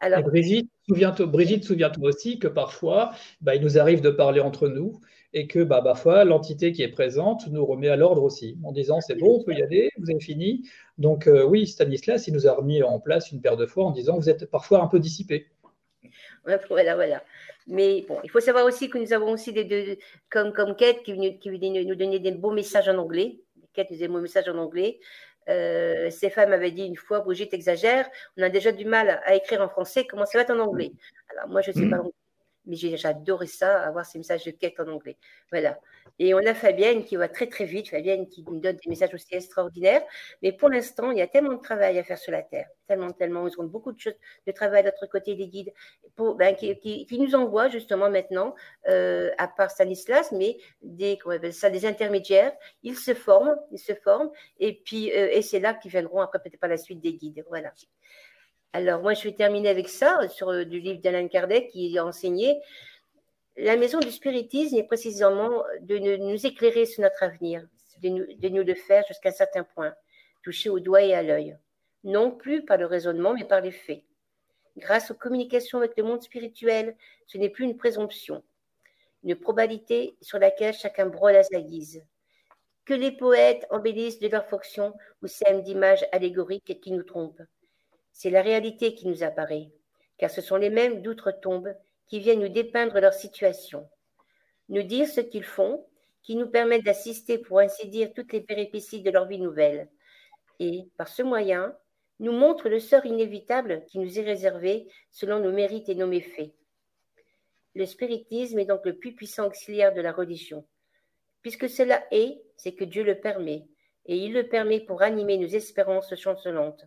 Alors, Brigitte, souviens-toi Brigitte, souviens-toi aussi que parfois, bah, il nous arrive de parler entre nous et que bah, parfois, l'entité qui est présente nous remet à l'ordre aussi, en disant c'est bon, on peut y aller, vous avez fini. Donc, euh, oui, Stanislas, il nous a remis en place une paire de fois en disant vous êtes parfois un peu dissipé. Voilà, voilà. Mais bon, il faut savoir aussi que nous avons aussi des deux, comme, comme Kate qui, qui nous donner des beaux messages en anglais. Kate nous des beaux messages en anglais. Euh, Stéphane m'avait dit une fois, Brigitte exagère, on a déjà du mal à écrire en français, comment ça va être en anglais? Alors moi, je ne sais pas l'anglais mais adoré ça, avoir ces messages de quête en anglais. Voilà. Et on a Fabienne qui va très très vite, Fabienne qui nous donne des messages aussi extraordinaires. Mais pour l'instant, il y a tellement de travail à faire sur la Terre, tellement, tellement. Ils ont beaucoup de choses de travail de l'autre côté des guides ben, qui, nous envoient justement maintenant, euh, à part Stanislas, mais des intermédiaires. Ils se forment, ils se forment. Et puis, euh, et c'est là qu'ils viendront après peut-être par la suite des guides. Voilà. Alors, moi, je vais terminer avec ça, sur euh, du livre d'Alain Kardec qui a enseigné. La maison du spiritisme est précisément de nous éclairer sur notre avenir, de nous, le faire jusqu'à un certain point, toucher au doigt et à l'œil. Non plus par le raisonnement, mais par les faits. Grâce aux communications avec le monde spirituel, ce n'est plus une présomption, une probabilité sur laquelle chacun brode à sa guise. Que les poètes embellissent de leur fonction ou sèment d'images allégoriques qui nous trompent. C'est la réalité qui nous apparaît, car ce sont les mêmes d'outre-tombe qui viennent nous dépeindre leur situation, nous dire ce qu'ils font, qui nous permettent d'assister, pour ainsi dire, toutes les péripéties de leur vie nouvelle, et, par ce moyen, nous montrent le sort inévitable qui nous est réservé selon nos mérites et nos méfaits. Le spiritisme est donc le plus puissant auxiliaire de la religion. Puisque cela est, c'est que Dieu le permet, et il le permet pour animer nos espérances chancelantes,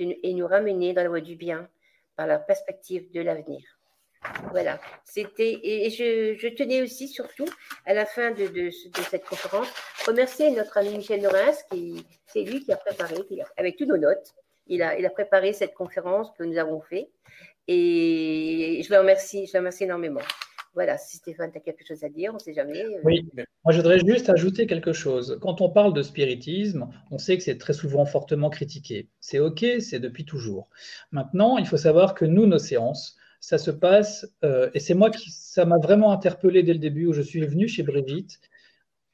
et nous ramener dans la voie du bien par la perspective de l'avenir. Voilà, c'était et je, tenais aussi surtout à la fin de, cette conférence remercier notre ami Michel Norins qui c'est lui qui a préparé, avec toutes nos notes, il a, il a préparé cette conférence que nous avons fait et je le remercie, je le remercie énormément. Voilà, si Stéphane, tu as quelque chose à dire, on ne sait jamais. Euh. Oui, moi je voudrais juste ajouter quelque chose. Quand on parle de spiritisme, on sait que c'est très souvent fortement critiqué. C'est OK, c'est depuis toujours. Maintenant, il faut savoir que nous, nos séances, ça se passe, euh, et c'est moi qui, ça m'a vraiment interpellé dès le début où je suis venu chez Brigitte,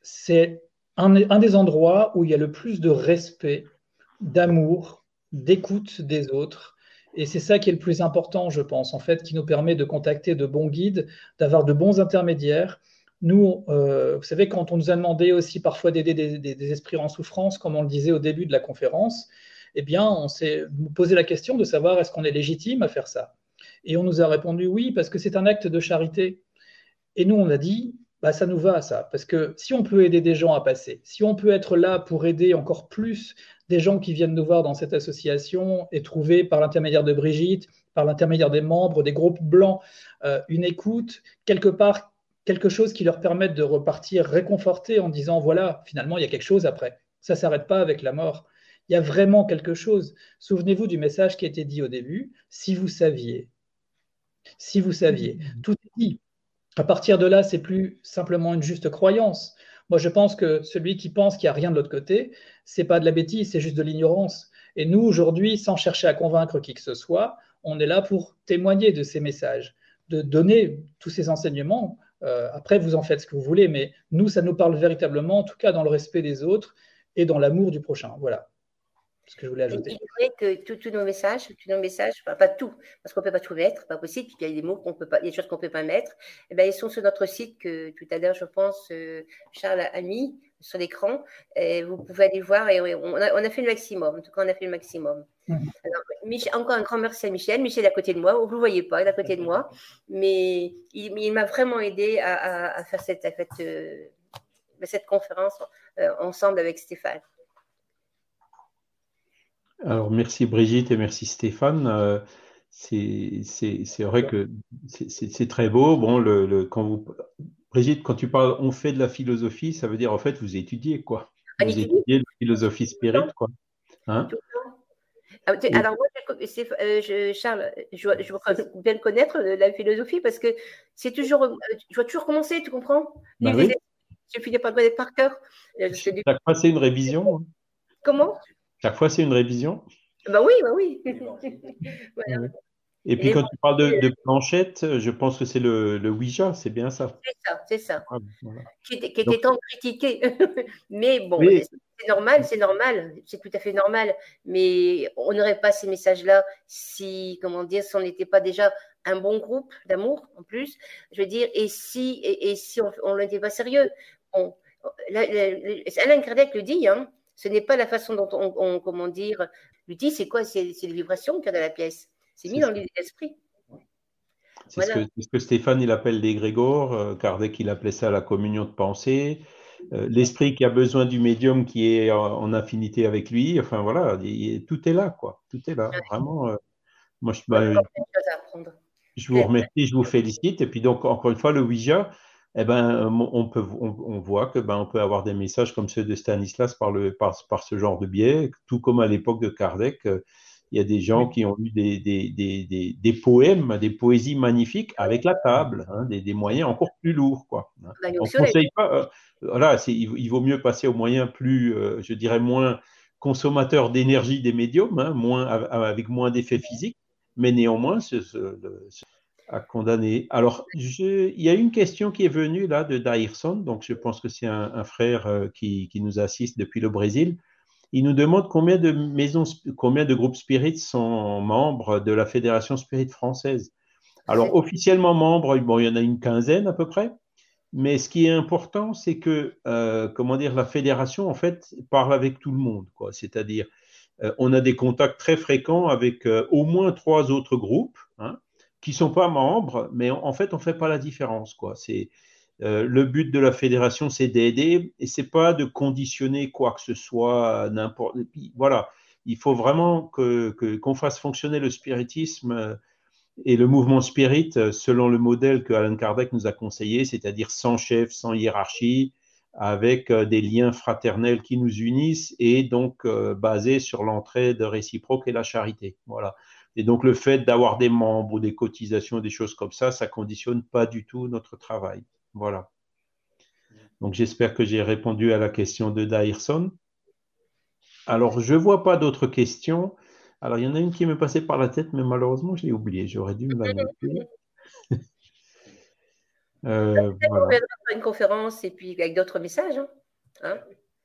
c'est un des endroits où il y a le plus de respect, d'amour, d'écoute des autres et c'est ça qui est le plus important, je pense, en fait, qui nous permet de contacter de bons guides, d'avoir de bons intermédiaires. Nous, euh, vous savez, quand on nous a demandé aussi parfois d'aider des, esprits en souffrance, comme on le disait au début de la conférence, eh bien, on s'est posé la question de savoir est-ce qu'on est légitime à faire ça. Et on nous a répondu oui, parce que c'est un acte de charité. Et nous, on a dit, bah, ça nous va, ça. Parce que si on peut aider des gens à passer, si on peut être là pour aider encore plus des gens qui viennent nous voir dans cette association et trouver par l'intermédiaire de Brigitte, par l'intermédiaire des membres, des groupes blancs, euh, une écoute, quelque part, quelque chose qui leur permette de repartir réconfortés en disant, voilà, finalement, il y a quelque chose après. Ça ne s'arrête pas avec la mort. Il y a vraiment quelque chose. Souvenez-vous du message qui a été dit au début, si vous saviez. Si vous saviez. Tout est dit. À partir de là, c'est plus simplement une juste croyance. Moi, je pense que celui qui pense qu'il n'y a rien de l'autre côté, c'est pas de la bêtise, c'est juste de l'ignorance. Et nous, aujourd'hui, sans chercher à convaincre qui que ce soit, on est là pour témoigner de ces messages, de donner tous ces enseignements. Euh, après, vous en faites ce que vous voulez, mais nous, ça nous parle véritablement, en tout cas dans le respect des autres et dans l'amour du prochain. Voilà ce que je voulais ajouter. Que tous nos messages, tous nos messages, pas tout, parce qu'on ne peut pas tout mettre, pas possible, puis il y a des mots qu'on peut pas, des choses qu'on ne peut pas mettre, et eh ben, ils sont sur notre site que tout à l'heure, je pense, euh, Charles a mis sur l'écran. Vous pouvez aller voir et on a, on a, fait le maximum. En tout cas, on a fait le maximum. Mhm. encore un grand merci à Michel. Michel est à côté de moi. Vous ne le voyez pas, il est à côté de moi. Mais il, m'a vraiment aidé à, à, faire cette, euh, cette conférence euh, ensemble avec Stéphane. Alors, merci Brigitte et merci Stéphane. Euh, c'est vrai que c'est très beau. Bon, le, quand vous, Brigitte, quand tu parles on fait de la philosophie, ça veut dire en fait vous étudiez quoi. Vous étudiez la philosophie spirit quoi. Hein ah, alors moi, euh, Charles, je, je veux bien connaître euh, la philosophie parce que c'est toujours, je dois toujours commencer, tu comprends? Bah oui. Je finis pas de connaître par cœur. Chaque fois, c'est une révision. Hein. Comment? Chaque fois, c'est une révision Bah oui, bah oui. Et puis, quand tu parles de, planchette, je pense que c'est le, le, Ouija, c'est bien ça. C'est ça, c'est ça. Ah, qui, était, tant critiqué. Mais bon, c'est normal, c'est normal, c'est tout à fait normal. Mais on n'aurait pas ces messages-là si, comment dire, si on n'était pas déjà un bon groupe d'amour, en plus. Je veux dire, et si, et, si on ne l'était pas sérieux? Bon, Alain Kardec le dit, hein, Ce n'est pas la façon dont on, comment dire, l'outil, c'est quoi C'est les vibrations qu'il y a dans la pièce. C'est mis dans l'esprit. C'est ce, que Stéphane il appelle l'égrégore, euh, Kardec il appelait ça la communion de pensée. Euh, l'esprit qui a besoin du médium qui est en, affinité avec lui, enfin voilà, tout est là, quoi. Tout est là, vraiment. Euh, moi, je, bah, je, vous remercie, je vous félicite. Et puis donc, encore une fois, le Ouija, eh ben, on, peut, on, voit que ben, on peut avoir des messages comme ceux de Stanislas par, le, par, par ce genre de biais, tout comme à l'époque de Kardec il y a des gens qui ont eu des, des, des, des, poèmes, des poésies magnifiques avec la table, hein, des, moyens encore plus lourds. Quoi. Hein. On conseille pas, euh, voilà, il, vaut mieux passer aux moyens plus, euh, je dirais, moins consommateurs d'énergie des médiums, hein, moins, avec moins d'effets physiques, mais néanmoins, ce, à condamner. Alors, je, il y a une question qui est venue là de Dairson, donc je pense que c'est un, frère euh, qui, qui, nous assiste depuis le Brésil il nous demande combien de maisons, combien de groupes spirites sont membres de la Fédération Spirit française. Alors, officiellement membres, bon, il y en a une quinzaine à peu près. Mais ce qui est important, c'est que, euh, comment dire, la fédération, en fait, parle avec tout le monde. C'est-à-dire, euh, on a des contacts très fréquents avec euh, au moins trois autres groupes qui sont pas membres, mais en, fait, on fait pas la différence. Quoi. C'est, euh, le but de la fédération, c'est d'aider et c'est pas de conditionner quoi que ce soit n'importe. Voilà, il faut vraiment que qu'on fasse fonctionner le spiritisme euh, et le mouvement spirit euh, selon le modèle que Alan Kardec nous a conseillé, c'est-à-dire sans chef, sans hiérarchie, avec des liens fraternels qui nous unissent et donc basés sur l'entraide réciproque et la charité. Voilà. Et donc le fait d'avoir des membres ou des cotisations, des choses comme ça, ça conditionne pas du tout notre travail. Voilà. Donc j'espère que j'ai répondu à la question de Dairson. Alors je ne vois pas d'autres questions. Alors il y en a une qui m'est passée par la tête, mais malheureusement je l'ai oubliée. J'aurais dû me la noter. euh, voilà. une conférence et puis avec d'autres messages. Hein, hein?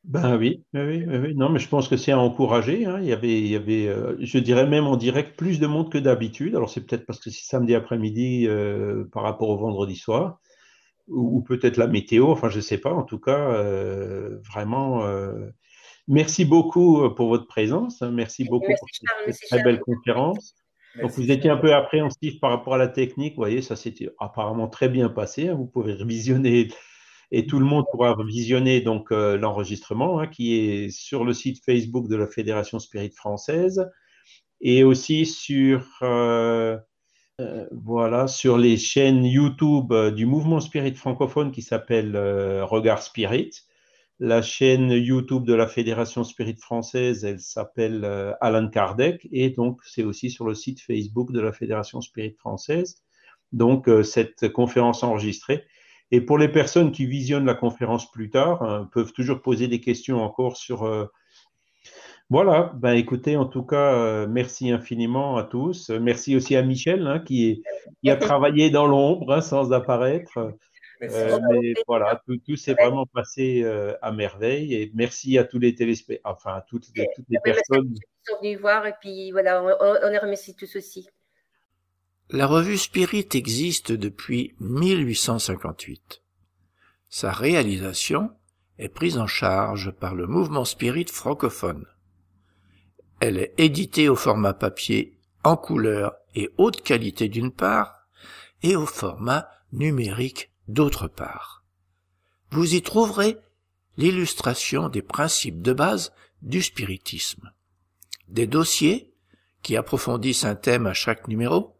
Ben oui, oui, oui, non, mais je pense que c'est à encourager. Hein. Il y avait, il y avait euh, je dirais même en direct, plus de monde que d'habitude. Alors c'est peut-être parce que c'est samedi après-midi euh, par rapport au vendredi soir ou, peut-être la météo, enfin je ne sais pas. En tout cas, euh, vraiment, euh, merci beaucoup pour votre présence. Hein. merci beaucoup pour cette, très belle conférence. Donc vous étiez un peu appréhensif par rapport à la technique. Vous voyez, ça s'était apparemment très bien passé. Hein. vous pouvez revisionner et tout le monde pourra visionner donc l'enregistrement hein, qui est sur le site Facebook de la Fédération Spirit française et aussi sur euh, voilà, sur les chaînes YouTube euh, du mouvement spirit francophone qui s'appelle euh, Regard Spirit. La chaîne YouTube de la Fédération Spirit française, elle s'appelle Alan Kardec et donc c'est aussi sur le site Facebook de la Fédération Spirit française. Donc cette conférence enregistrée. Et pour les personnes qui visionnent la conférence plus tard, hein, peuvent toujours poser des questions encore sur voilà, ben écoutez, en tout cas, euh, merci infiniment à tous. Merci aussi à Michel hein, qui, a travaillé dans l'ombre hein, sans apparaître. Euh, mais voilà, tout, s'est vraiment passé euh, à merveille. Et merci à tous les téléspectateurs, enfin à toutes, les personnes. qui sont venus voir et puis voilà, on, on les remercie tous aussi. La revue Spirit existe depuis 1858. Sa réalisation est prise en charge par le mouvement Spirit francophone. Elle est éditée au format papier en couleur et haute qualité d'une part, et au format numérique d'autre part. Vous y trouverez l'illustration des principes de base du spiritisme, des dossiers qui approfondissent un thème à chaque numéro,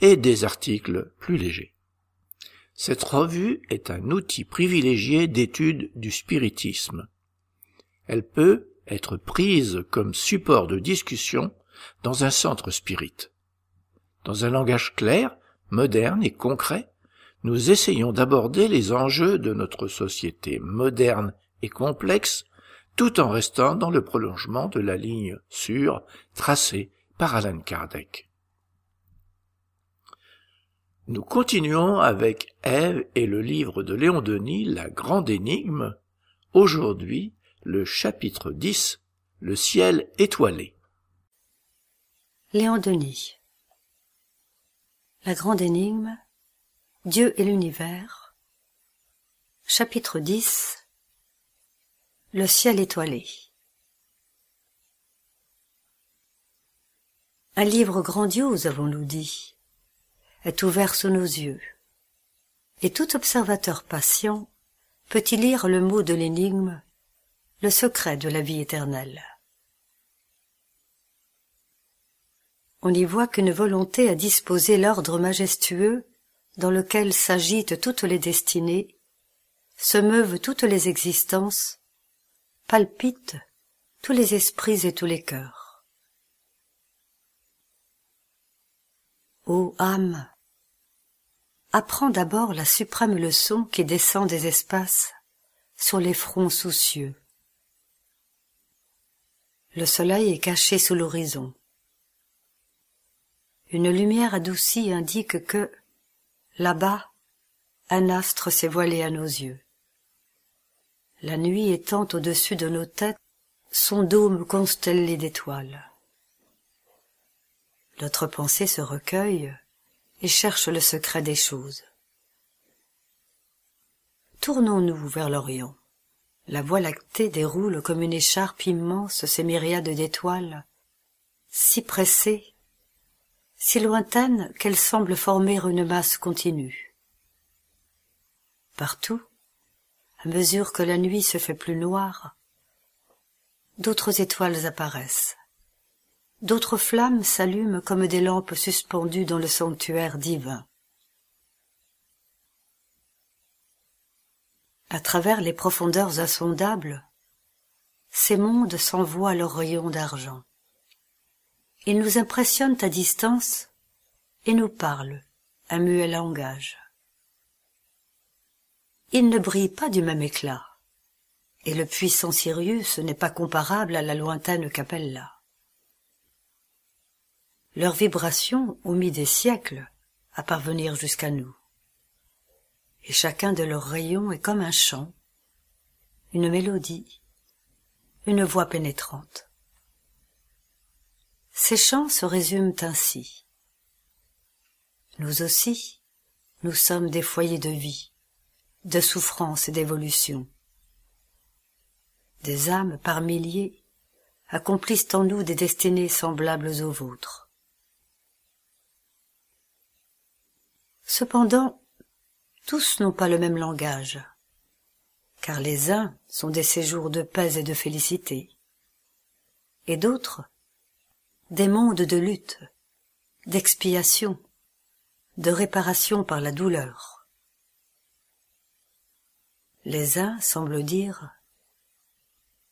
et des articles plus légers. Cette revue est un outil privilégié d'étude du spiritisme. Elle peut être prise comme support de discussion dans un centre spirit. Dans un langage clair, moderne et concret, nous essayons d'aborder les enjeux de notre société moderne et complexe tout en restant dans le prolongement de la ligne sûre tracée par Alan Kardec. Nous continuons avec Ève et le livre de Léon Denis, La Grande Énigme. Aujourd'hui, le chapitre 10, Le ciel étoilé. Léon Denis. La Grande Énigme. Dieu et l'univers. Chapitre 10. Le ciel étoilé. Un livre grandiose, avons-nous dit est ouvert sous nos yeux, et tout observateur patient peut y lire le mot de l'énigme, le secret de la vie éternelle. On y voit qu'une volonté a disposé l'ordre majestueux dans lequel s'agitent toutes les destinées, se meuvent toutes les existences, palpitent tous les esprits et tous les cœurs. Ô âme, apprends d'abord la suprême leçon qui descend des espaces sur les fronts soucieux. Le soleil est caché sous l'horizon. Une lumière adoucie indique que, là-bas, un astre s'est voilé à nos yeux. La nuit étend au-dessus de nos têtes son dôme constellé d'étoiles. Notre pensée se recueille et cherche le secret des choses. Tournons-nous vers l'Orient. La voie lactée déroule comme une écharpe immense ces myriades d'étoiles, si pressées si lointaine qu'elle semble former une masse continue. Partout, à mesure que la nuit se fait plus noire, d'autres étoiles apparaissent. D'autres flammes s'allument comme des lampes suspendues dans le sanctuaire divin. À travers les profondeurs insondables, ces mondes s'envoient leurs rayons d'argent. Ils nous impressionnent à distance et nous parlent un muet langage. Ils ne brillent pas du même éclat, et le puissant Sirius n'est pas comparable à la lointaine Capella. Leurs vibrations ont mis des siècles à parvenir jusqu'à nous, et chacun de leurs rayons est comme un chant, une mélodie, une voix pénétrante. Ces chants se résument ainsi. Nous aussi, nous sommes des foyers de vie, de souffrance et d'évolution. Des âmes par milliers accomplissent en nous des destinées semblables aux vôtres. Cependant, tous n'ont pas le même langage, car les uns sont des séjours de paix et de félicité, et d'autres des mondes de lutte, d'expiation, de réparation par la douleur. Les uns semblent dire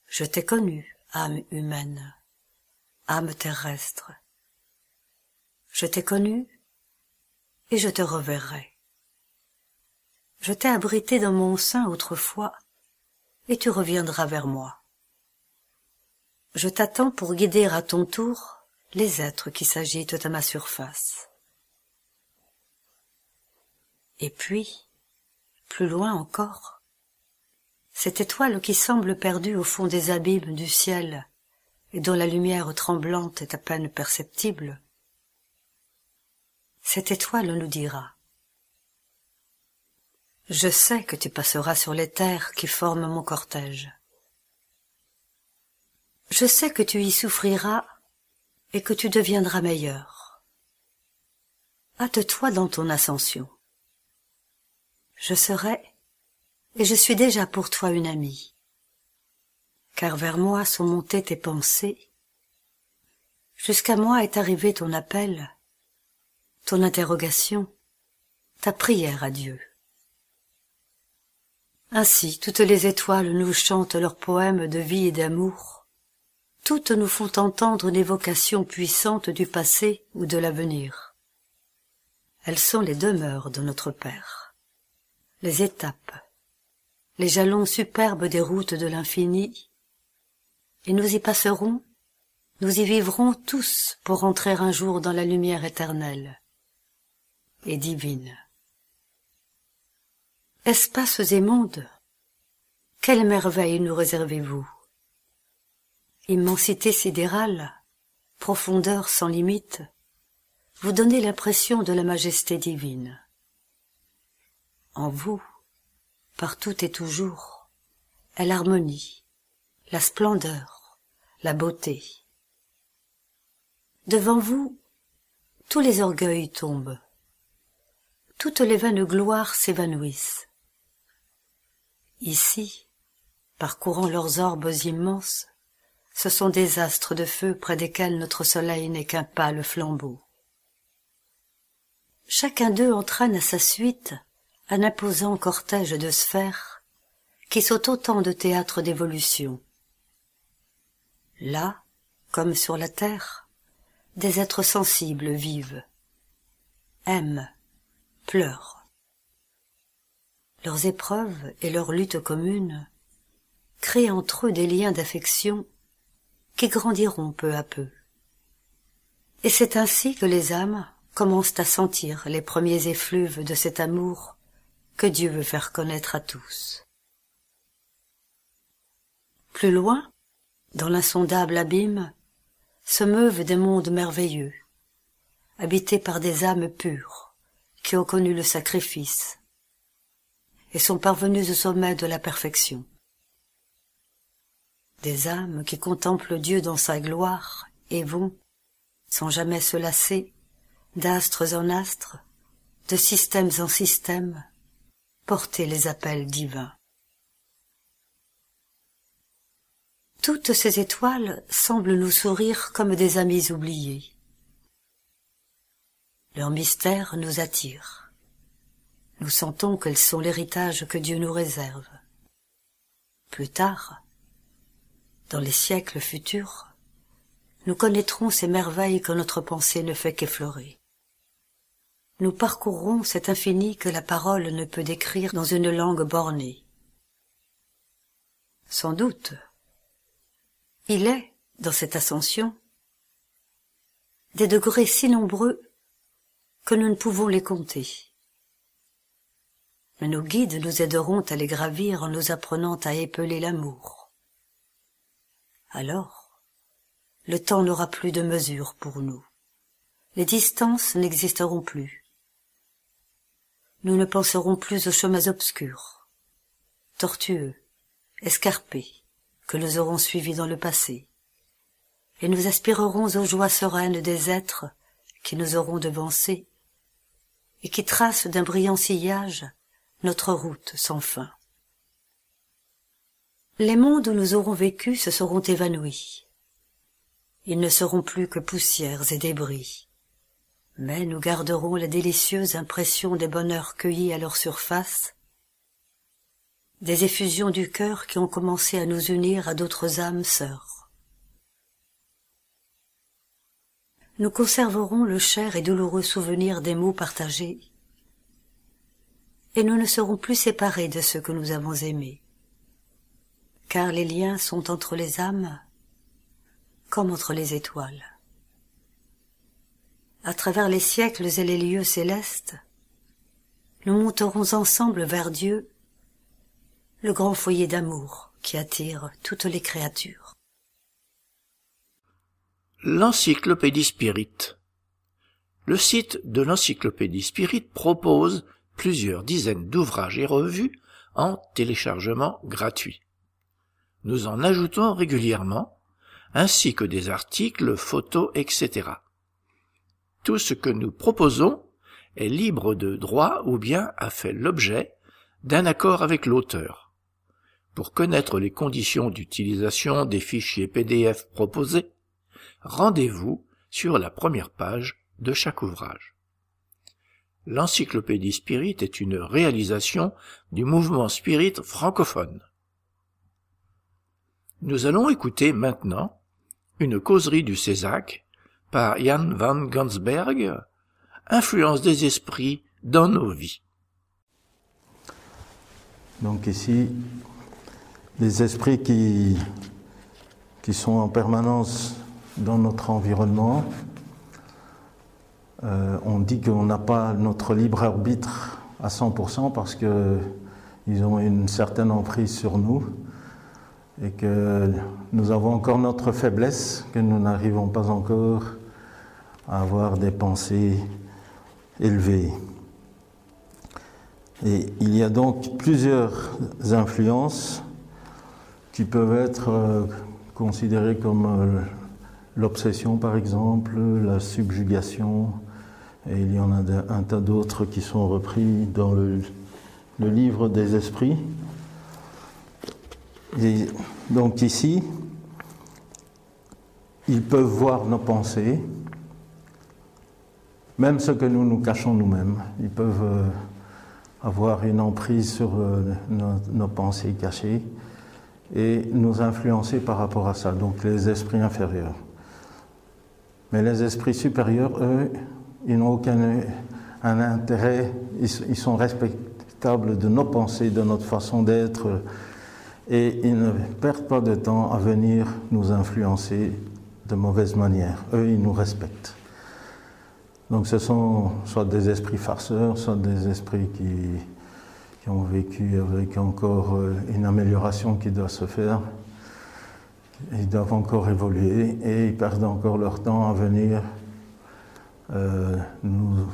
Je t'ai connu, âme humaine, âme terrestre. Je t'ai connu et je te reverrai. Je t'ai abrité dans mon sein autrefois et tu reviendras vers moi. Je t'attends pour guider à ton tour les êtres qui s'agitent à ma surface. Et puis, plus loin encore, cette étoile qui semble perdue au fond des abîmes du ciel et dont la lumière tremblante est à peine perceptible, cette étoile nous dira Je sais que tu passeras sur les terres qui forment mon cortège. Je sais que tu y souffriras et que tu deviendras meilleur. Hâte-toi dans ton ascension. Je serai, et je suis déjà pour toi une amie, car vers moi sont montées tes pensées, jusqu'à moi est arrivé ton appel, ton interrogation, ta prière à Dieu. Ainsi toutes les étoiles nous chantent leurs poèmes de vie et d'amour, toutes nous font entendre une évocation puissante du passé ou de l'avenir. Elles sont les demeures de notre Père, les étapes, les jalons superbes des routes de l'infini, et nous y passerons, nous y vivrons tous pour entrer un jour dans la lumière éternelle et divine. Espaces et mondes, quelle merveille nous réservez-vous? Immensité sidérale, profondeur sans limite, vous donnez l'impression de la majesté divine. En vous, partout et toujours, est l'harmonie, la splendeur, la beauté. Devant vous, tous les orgueils tombent, toutes les vaines gloires s'évanouissent. Ici, parcourant leurs orbes immenses, ce sont des astres de feu près desquels notre soleil n'est qu'un pâle flambeau. Chacun d'eux entraîne à sa suite un imposant cortège de sphères qui sont autant de théâtres d'évolution. Là, comme sur la terre, des êtres sensibles vivent, aiment, pleurent. Leurs épreuves et leurs luttes communes créent entre eux des liens d'affection qui grandiront peu à peu. Et c'est ainsi que les âmes commencent à sentir les premiers effluves de cet amour que Dieu veut faire connaître à tous. Plus loin, dans l'insondable abîme, se meuvent des mondes merveilleux, habités par des âmes pures, qui ont connu le sacrifice, et sont parvenus au sommet de la perfection. Des âmes qui contemplent Dieu dans sa gloire et vont, sans jamais se lasser, d'astres en astres, de systèmes en systèmes, porter les appels divins. Toutes ces étoiles semblent nous sourire comme des amis oubliés. Leur mystère nous attire. Nous sentons qu'elles sont l'héritage que Dieu nous réserve. Plus tard, dans les siècles futurs, nous connaîtrons ces merveilles que notre pensée ne fait qu'effleurer nous parcourrons cet infini que la parole ne peut décrire dans une langue bornée. Sans doute, il est, dans cette ascension, des degrés si nombreux que nous ne pouvons les compter. Mais nos guides nous aideront à les gravir en nous apprenant à épeler l'amour. Alors, le temps n'aura plus de mesure pour nous. Les distances n'existeront plus nous ne penserons plus aux chemins obscurs, tortueux, escarpés, que nous aurons suivis dans le passé, et nous aspirerons aux joies sereines des êtres qui nous auront devancés et qui tracent d'un brillant sillage notre route sans fin. Les mondes où nous aurons vécu se seront évanouis. Ils ne seront plus que poussières et débris mais nous garderons la délicieuse impression des bonheurs cueillis à leur surface, des effusions du cœur qui ont commencé à nous unir à d'autres âmes sœurs. Nous conserverons le cher et douloureux souvenir des mots partagés, et nous ne serons plus séparés de ceux que nous avons aimés, car les liens sont entre les âmes comme entre les étoiles. À travers les siècles et les lieux célestes, nous monterons ensemble vers Dieu, le grand foyer d'amour qui attire toutes les créatures. L'Encyclopédie Spirit. Le site de l'Encyclopédie Spirit propose plusieurs dizaines d'ouvrages et revues en téléchargement gratuit. Nous en ajoutons régulièrement, ainsi que des articles, photos, etc tout ce que nous proposons est libre de droit ou bien a fait l'objet d'un accord avec l'auteur. Pour connaître les conditions d'utilisation des fichiers PDF proposés, rendez-vous sur la première page de chaque ouvrage. L'encyclopédie Spirit est une réalisation du mouvement Spirit francophone. Nous allons écouter maintenant une causerie du Césac par Jan van Gansberg, Influence des esprits dans nos vies. Donc ici, des esprits qui, qui sont en permanence dans notre environnement. Euh, on dit qu'on n'a pas notre libre arbitre à 100% parce qu'ils ont une certaine emprise sur nous et que nous avons encore notre faiblesse, que nous n'arrivons pas encore à avoir des pensées élevées. Et il y a donc plusieurs influences qui peuvent être euh, considérées comme euh, l'obsession par exemple, la subjugation, et il y en a un tas d'autres qui sont repris dans le, livre des esprits. Donc ici, ils peuvent voir nos pensées, même ce que nous nous cachons nous-mêmes. Ils peuvent euh, avoir une emprise sur euh, nos, pensées cachées et nous influencer par rapport à ça, donc les esprits inférieurs. Mais les esprits supérieurs, eux, ils n'ont aucun un intérêt, ils, sont respectables de nos pensées, de notre façon d'être, et ils ne perdent pas de temps à venir nous influencer de mauvaise manière. Eux, ils nous respectent. Donc ce sont soit des esprits farceurs, soit des esprits qui, qui ont vécu avec encore euh, une amélioration qui doit se faire. Ils doivent encore évoluer et ils perdent encore leur temps à venir euh, nous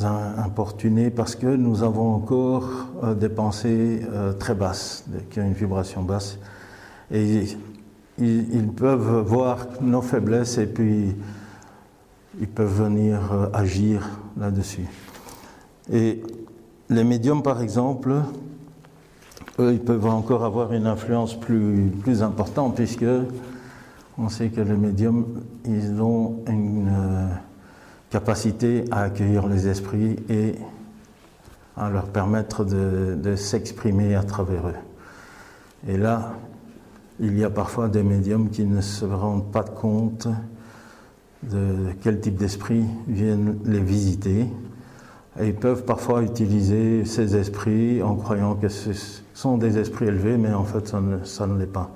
importuner parce que nous avons encore euh, des pensées très basses, qui ont une vibration basse. Et ils, peuvent voir nos faiblesses et puis ils peuvent venir euh, agir là-dessus. Et les médiums, par exemple, eux, ils peuvent encore avoir une influence plus, plus importante, puisque on sait que les médiums, ils ont une euh, capacité à accueillir les esprits et à leur permettre de, de s'exprimer à travers eux. Et là, il y a parfois des médiums qui ne se rendent pas compte de quel type d'esprit viennent les visiter. Ils peuvent parfois utiliser ces esprits en croyant que ce sont des esprits élevés, mais en fait ça ne, ça ne l'est pas.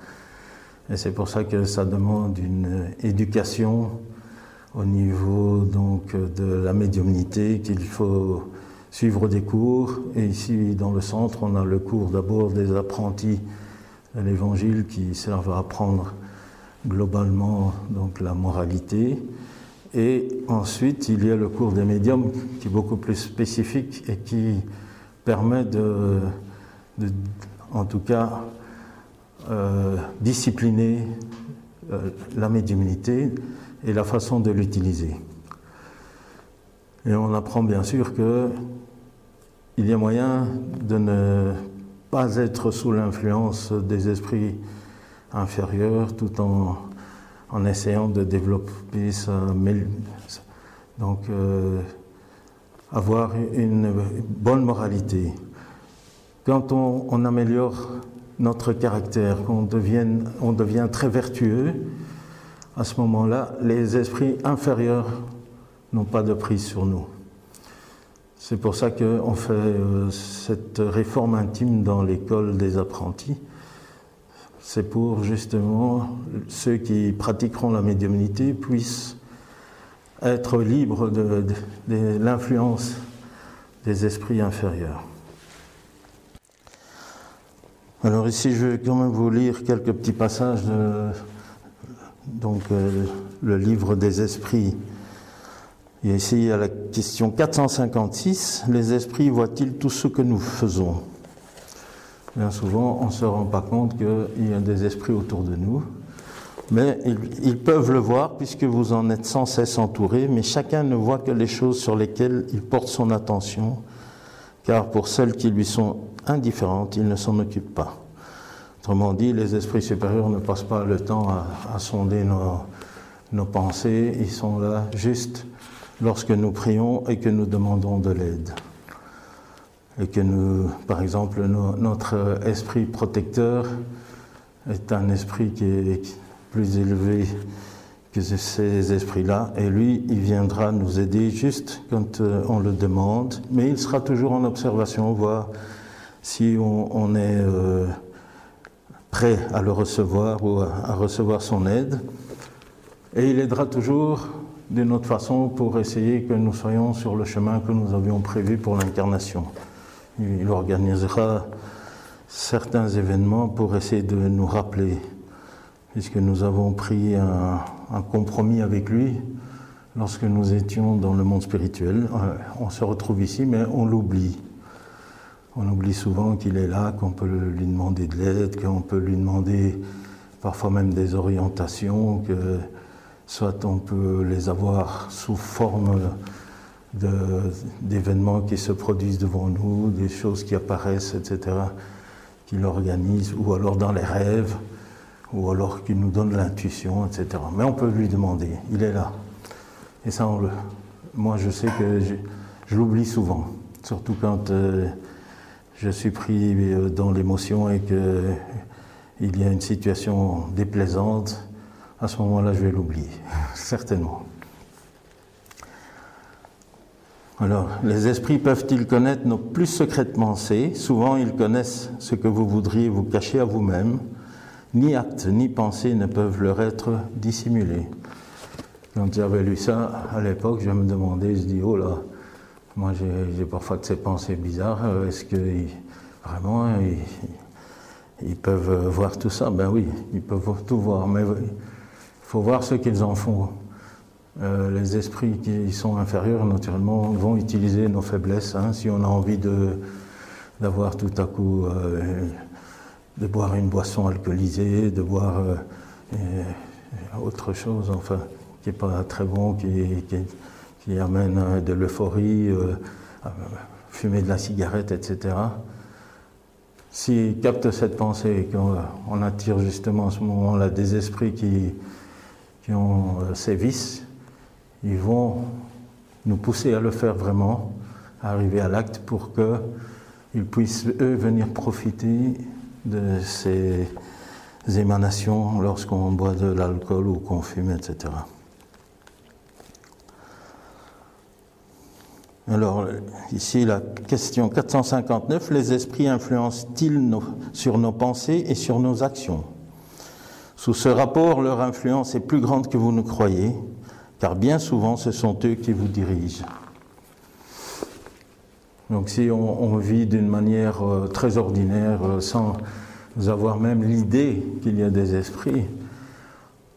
Et c'est pour ça que ça demande une éducation au niveau donc de la médiumnité, qu'il faut suivre des cours. Et ici, dans le centre, on a le cours d'abord des apprentis de l'évangile qui servent à apprendre globalement donc la moralité. Et ensuite, il y a le cours des médiums qui est beaucoup plus spécifique et qui permet de, en tout cas, euh, discipliner euh, la médiumnité et la façon de l'utiliser. Et on apprend bien sûr que il y a moyen de ne pas être sous l'influence des esprits inférieurs tout en, en essayant de développer ça. Donc, euh, avoir une bonne moralité. Quand on, on améliore notre caractère, qu'on devienne, on devient très vertueux, à ce moment-là, les esprits inférieurs n'ont pas de prise sur nous. C'est pour ça qu'on fait euh, cette réforme intime dans l'école des apprentis. C'est pour justement ceux qui pratiqueront la médiumnité puissent être libres de, l'influence des esprits inférieurs. Alors ici, je vais quand même vous lire quelques petits passages de donc, euh, le livre des esprits. Et ici, à la question 456, les esprits voient-ils tout ce que nous faisons? Bien souvent, on ne se rend pas compte qu'il y a des esprits autour de nous, mais ils, peuvent le voir puisque vous en êtes sans cesse entourés, mais chacun ne voit que les choses sur lesquelles il porte son attention, car pour celles qui lui sont indifférentes, il ne s'en occupe pas. Autrement dit, les esprits supérieurs ne passent pas le temps à, sonder nos, nos pensées, ils sont là juste lorsque nous prions et que nous demandons de l'aide. Et que nous, par exemple, notre esprit protecteur est un esprit qui est plus élevé que ces esprits-là, et lui, il viendra nous aider juste quand euh, on le demande, mais il sera toujours en observation, voir si on, est euh, prêt à le recevoir ou à recevoir son aide, et il aidera toujours d'une autre façon pour essayer que nous soyons sur le chemin que nous avions prévu pour l'incarnation. Il organisera certains événements pour essayer de nous rappeler, puisque nous avons pris un, compromis avec lui lorsque nous étions dans le monde spirituel. Euh, on se retrouve ici, mais on l'oublie. On oublie souvent qu'il est là, qu'on peut lui demander de l'aide, qu'on peut lui demander parfois même des orientations, que soit on peut les avoir sous forme d'événements qui se produisent devant nous, des choses qui apparaissent, etc., qui l'organisent, ou alors dans les rêves, ou alors qui nous donne l'intuition, etc. Mais on peut lui demander, il est là. Et ça, moi je sais que je, l'oublie souvent, surtout quand euh, je suis pris euh, dans l'émotion et qu'il y a une situation déplaisante. À ce moment-là, je vais l'oublier, certainement. Alors, les esprits peuvent-ils connaître nos plus secrètes pensées Souvent, ils connaissent ce que vous voudriez vous cacher à vous-même. Ni actes ni pensées ne peuvent leur être dissimulés. Quand j'avais lu ça à l'époque, je me demandais, je dis, oh là, moi j'ai parfois de ces pensées bizarres, euh, est-ce que vraiment ils, peuvent voir tout ça? Ben oui, ils peuvent tout voir, mais il faut voir ce qu'ils en font. Euh, les esprits qui sont inférieurs, naturellement, vont utiliser nos faiblesses. Hein, si on a envie d'avoir tout à coup, euh, de boire une boisson alcoolisée, de boire autre chose, enfin, qui n'est pas très bon, qui, qui, amène euh, de l'euphorie, euh, fumer de la cigarette, etc. S'ils captent cette pensée et qu'on attire justement à ce moment-là des esprits qui, qui ont euh, ces vices, ils vont nous pousser à le faire vraiment, à arriver à l'acte pour qu'ils puissent, eux, venir profiter de ces émanations lorsqu'on boit de l'alcool ou qu'on fume, etc. Alors, ici, la question 459, les esprits influencent-ils sur nos pensées et sur nos actions? Sous ce rapport, leur influence est plus grande que vous ne croyez, car bien souvent, ce sont eux qui vous dirigent. Donc, si on, vit d'une manière euh, très ordinaire, euh, sans avoir même l'idée qu'il y a des esprits,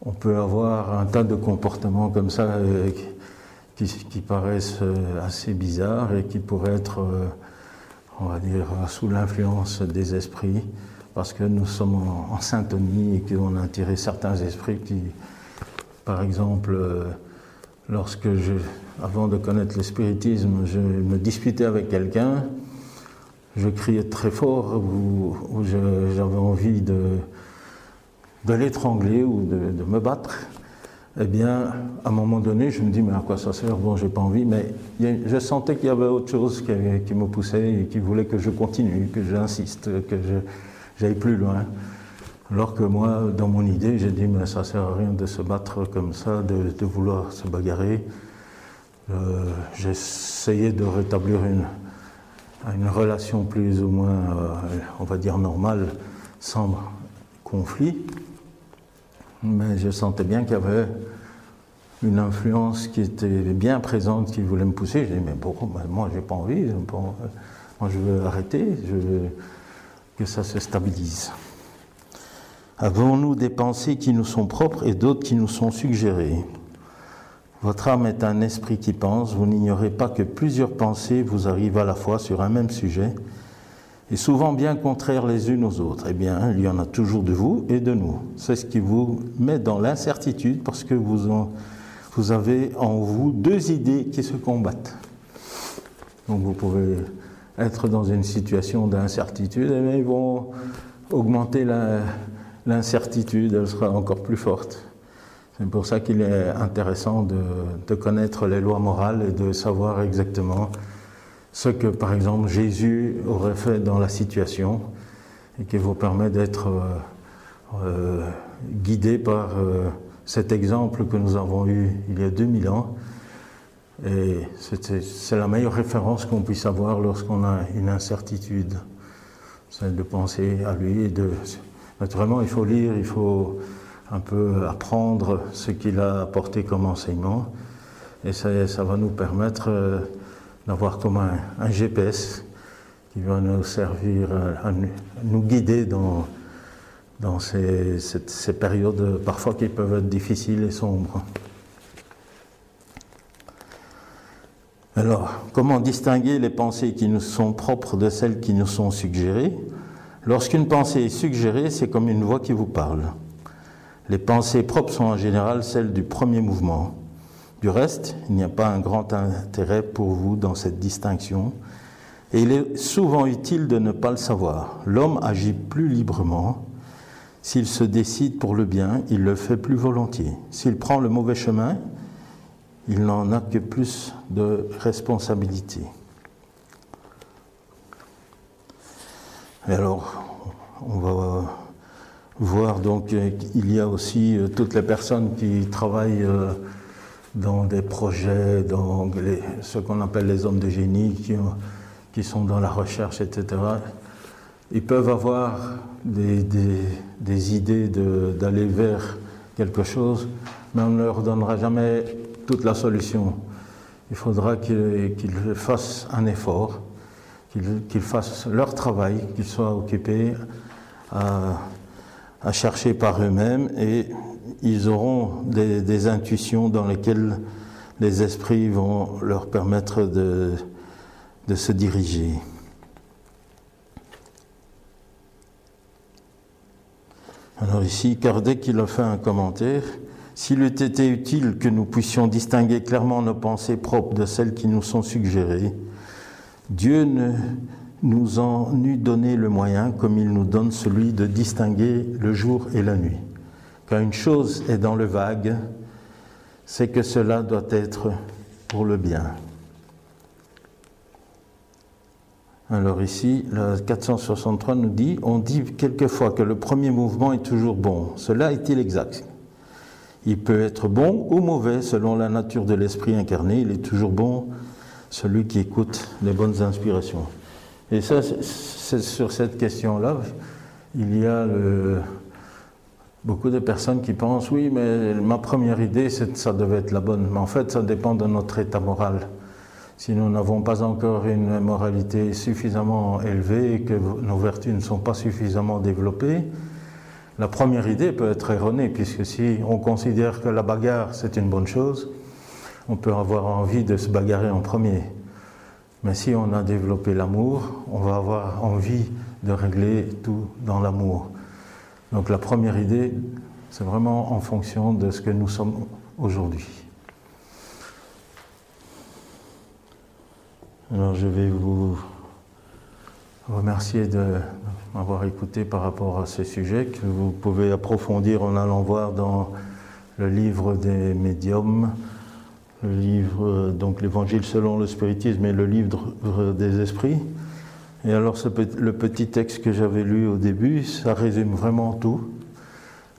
on peut avoir un tas de comportements comme ça. Euh, qui, paraissent assez bizarres et qui pourraient être, on va dire, sous l'influence des esprits, parce que nous sommes en, syntonie et qu'on a attiré certains esprits qui, par exemple, lorsque je, avant de connaître le spiritisme, je me disputais avec quelqu'un, je criais très fort ou, j'avais envie de, de l'étrangler ou de me battre eh bien, à un moment donné, je me dis, mais à quoi ça sert? Bon, j'ai pas envie, mais je sentais qu'il y avait autre chose qui, me poussait et qui voulait que je continue, que j'insiste, que j'aille plus loin. Alors que moi, dans mon idée, j'ai dit, mais ça sert à rien de se battre comme ça, de, vouloir se bagarrer. Euh, essayé de rétablir une, relation plus ou moins, euh, on va dire, normale, sans conflit. Mais je sentais bien qu'il y avait une influence qui était bien présente, qui voulait me pousser. Je dis, mais pourquoi Moi, j'ai pas envie. Moi, je veux arrêter. Je veux que ça se stabilise. Avons-nous des pensées qui nous sont propres et d'autres qui nous sont suggérées? Votre âme est un esprit qui pense. Vous n'ignorez pas que plusieurs pensées vous arrivent à la fois sur un même sujet et souvent bien contraires les unes aux autres. Eh bien, il y en a toujours de vous et de nous. C'est ce qui vous met dans l'incertitude parce que vous, avez en vous deux idées qui se combattent. Donc vous pouvez être dans une situation d'incertitude, et eh ils vont augmenter l'incertitude, elle sera encore plus forte. C'est pour ça qu'il est intéressant de, connaître les lois morales et de savoir exactement ce que, par exemple, Jésus aurait fait dans la situation et qui vous permet d'être euh, euh, guidé par euh, cet exemple que nous avons eu il y a 2000 ans. Et c'est la meilleure référence qu'on puisse avoir lorsqu'on a une incertitude. C'est de penser à lui et de. Naturellement, il faut lire, il faut un peu apprendre ce qu'il a apporté comme enseignement. Et ça, ça va nous permettre d'avoir comme un, GPS qui va nous servir à, nous guider dans, dans ces, périodes parfois qui peuvent être difficiles et sombres. Alors, comment distinguer les pensées qui nous sont propres de celles qui nous sont suggérées? Lorsqu'une pensée est suggérée, c'est comme une voix qui vous parle. Les pensées propres sont en général celles du premier mouvement. Du reste, il n'y a pas un grand intérêt pour vous dans cette distinction, et il est souvent utile de ne pas le savoir. L'homme agit plus librement. S'il se décide pour le bien, il le fait plus volontiers. S'il prend le mauvais chemin, il n'en a que plus de responsabilité. Et alors, on va voir donc qu'il y a aussi euh, toutes les personnes qui travaillent euh, dans des projets, dans ce qu'on appelle les hommes de génie, qui, sont dans la recherche, etc. Ils peuvent avoir des idées d'aller vers quelque chose, mais on ne leur donnera jamais toute la solution. Il faudra qu'ils fassent un effort, qu'ils fassent leur travail, qu'ils soient occupés à, chercher par eux-mêmes et ils auront des, intuitions dans lesquelles les esprits vont leur permettre de, se diriger. Alors ici, Kardec il a fait un commentaire. S'il eût été utile que nous puissions distinguer clairement nos pensées propres de celles qui nous sont suggérées, Dieu ne nous en eût donné le moyen, comme il nous donne celui de distinguer le jour et la nuit. Quand une chose est dans le vague, c'est que cela doit être pour le bien. Alors ici, le 463 nous dit, on dit quelquefois que le premier mouvement est toujours bon. Cela est-il exact? Il peut être bon ou mauvais selon la nature de l'esprit incarné. Il est toujours bon celui qui écoute les bonnes inspirations. Et ça, c'est sur cette question-là, il y a beaucoup de personnes qui pensent oui, mais ma première idée, ça devait être la bonne. Mais en fait, ça dépend de notre état moral. Si nous n'avons pas encore une moralité suffisamment élevée et que nos vertus ne sont pas suffisamment développées, la première idée peut être erronée, puisque si on considère que la bagarre c'est une bonne chose, on peut avoir envie de se bagarrer en premier. Mais si on a développé l'amour, on va avoir envie de régler tout dans l'amour. Donc la première idée, c'est vraiment en fonction de ce que nous sommes aujourd'hui. Alors je vais vous remercier de m'avoir écouté par rapport à ce sujet que vous pouvez approfondir en allant voir dans le livre des médiums, le livre, donc l'évangile selon le spiritisme et le livre des esprits. Et alors le petit texte que j'avais lu au début, ça résume vraiment tout.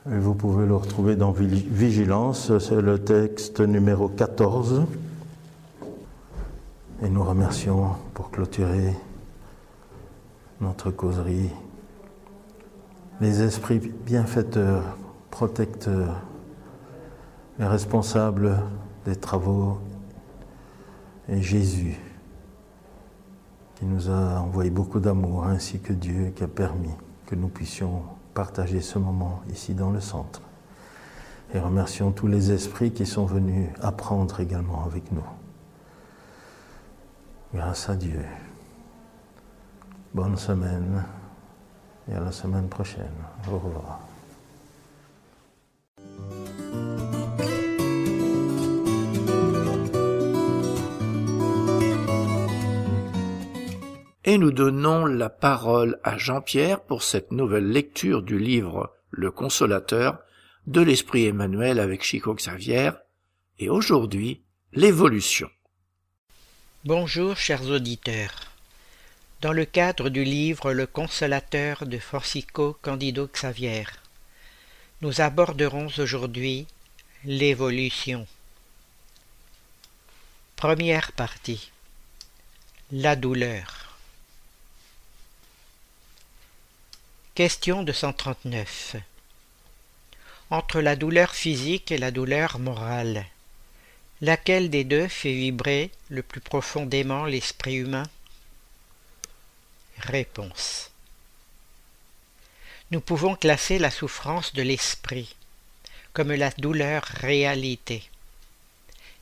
Et vous pouvez le retrouver dans Vigilance, c'est le texte numéro 14. Et nous remercions pour clôturer notre causerie, les esprits bienfaiteurs, protecteurs, les responsables des travaux et Jésus qui nous a envoyé beaucoup d'amour, ainsi que Dieu qui a permis que nous puissions partager ce moment ici dans le centre. Et remercions tous les esprits qui sont venus apprendre également avec nous. Grâce à Dieu. Bonne semaine et à la semaine prochaine. Au revoir. Et nous donnons la parole à Jean-Pierre pour cette nouvelle lecture du livre Le Consolateur de l'Esprit Emmanuel avec Chico Xavier et aujourd'hui l'évolution. Bonjour chers auditeurs. Dans le cadre du livre Le Consolateur de Francisco Candido Xavier, nous aborderons aujourd'hui l'évolution. Première partie. La douleur. Question 239. Entre la douleur physique et la douleur morale, laquelle des deux fait vibrer le plus profondément l'esprit humain? Réponse. Nous pouvons classer la souffrance de l'esprit comme la douleur réalité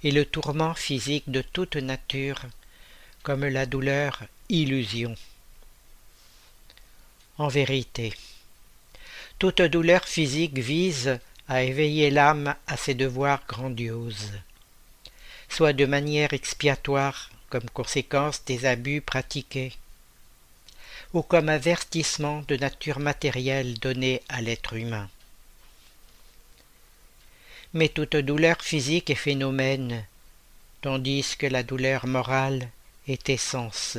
et le tourment physique de toute nature comme la douleur illusion. En vérité, toute douleur physique vise à éveiller l'âme à ses devoirs grandioses, soit de manière expiatoire comme conséquence des abus pratiqués, ou comme avertissement de nature matérielle donné à l'être humain. Mais toute douleur physique est phénomène, tandis que la douleur morale est essence.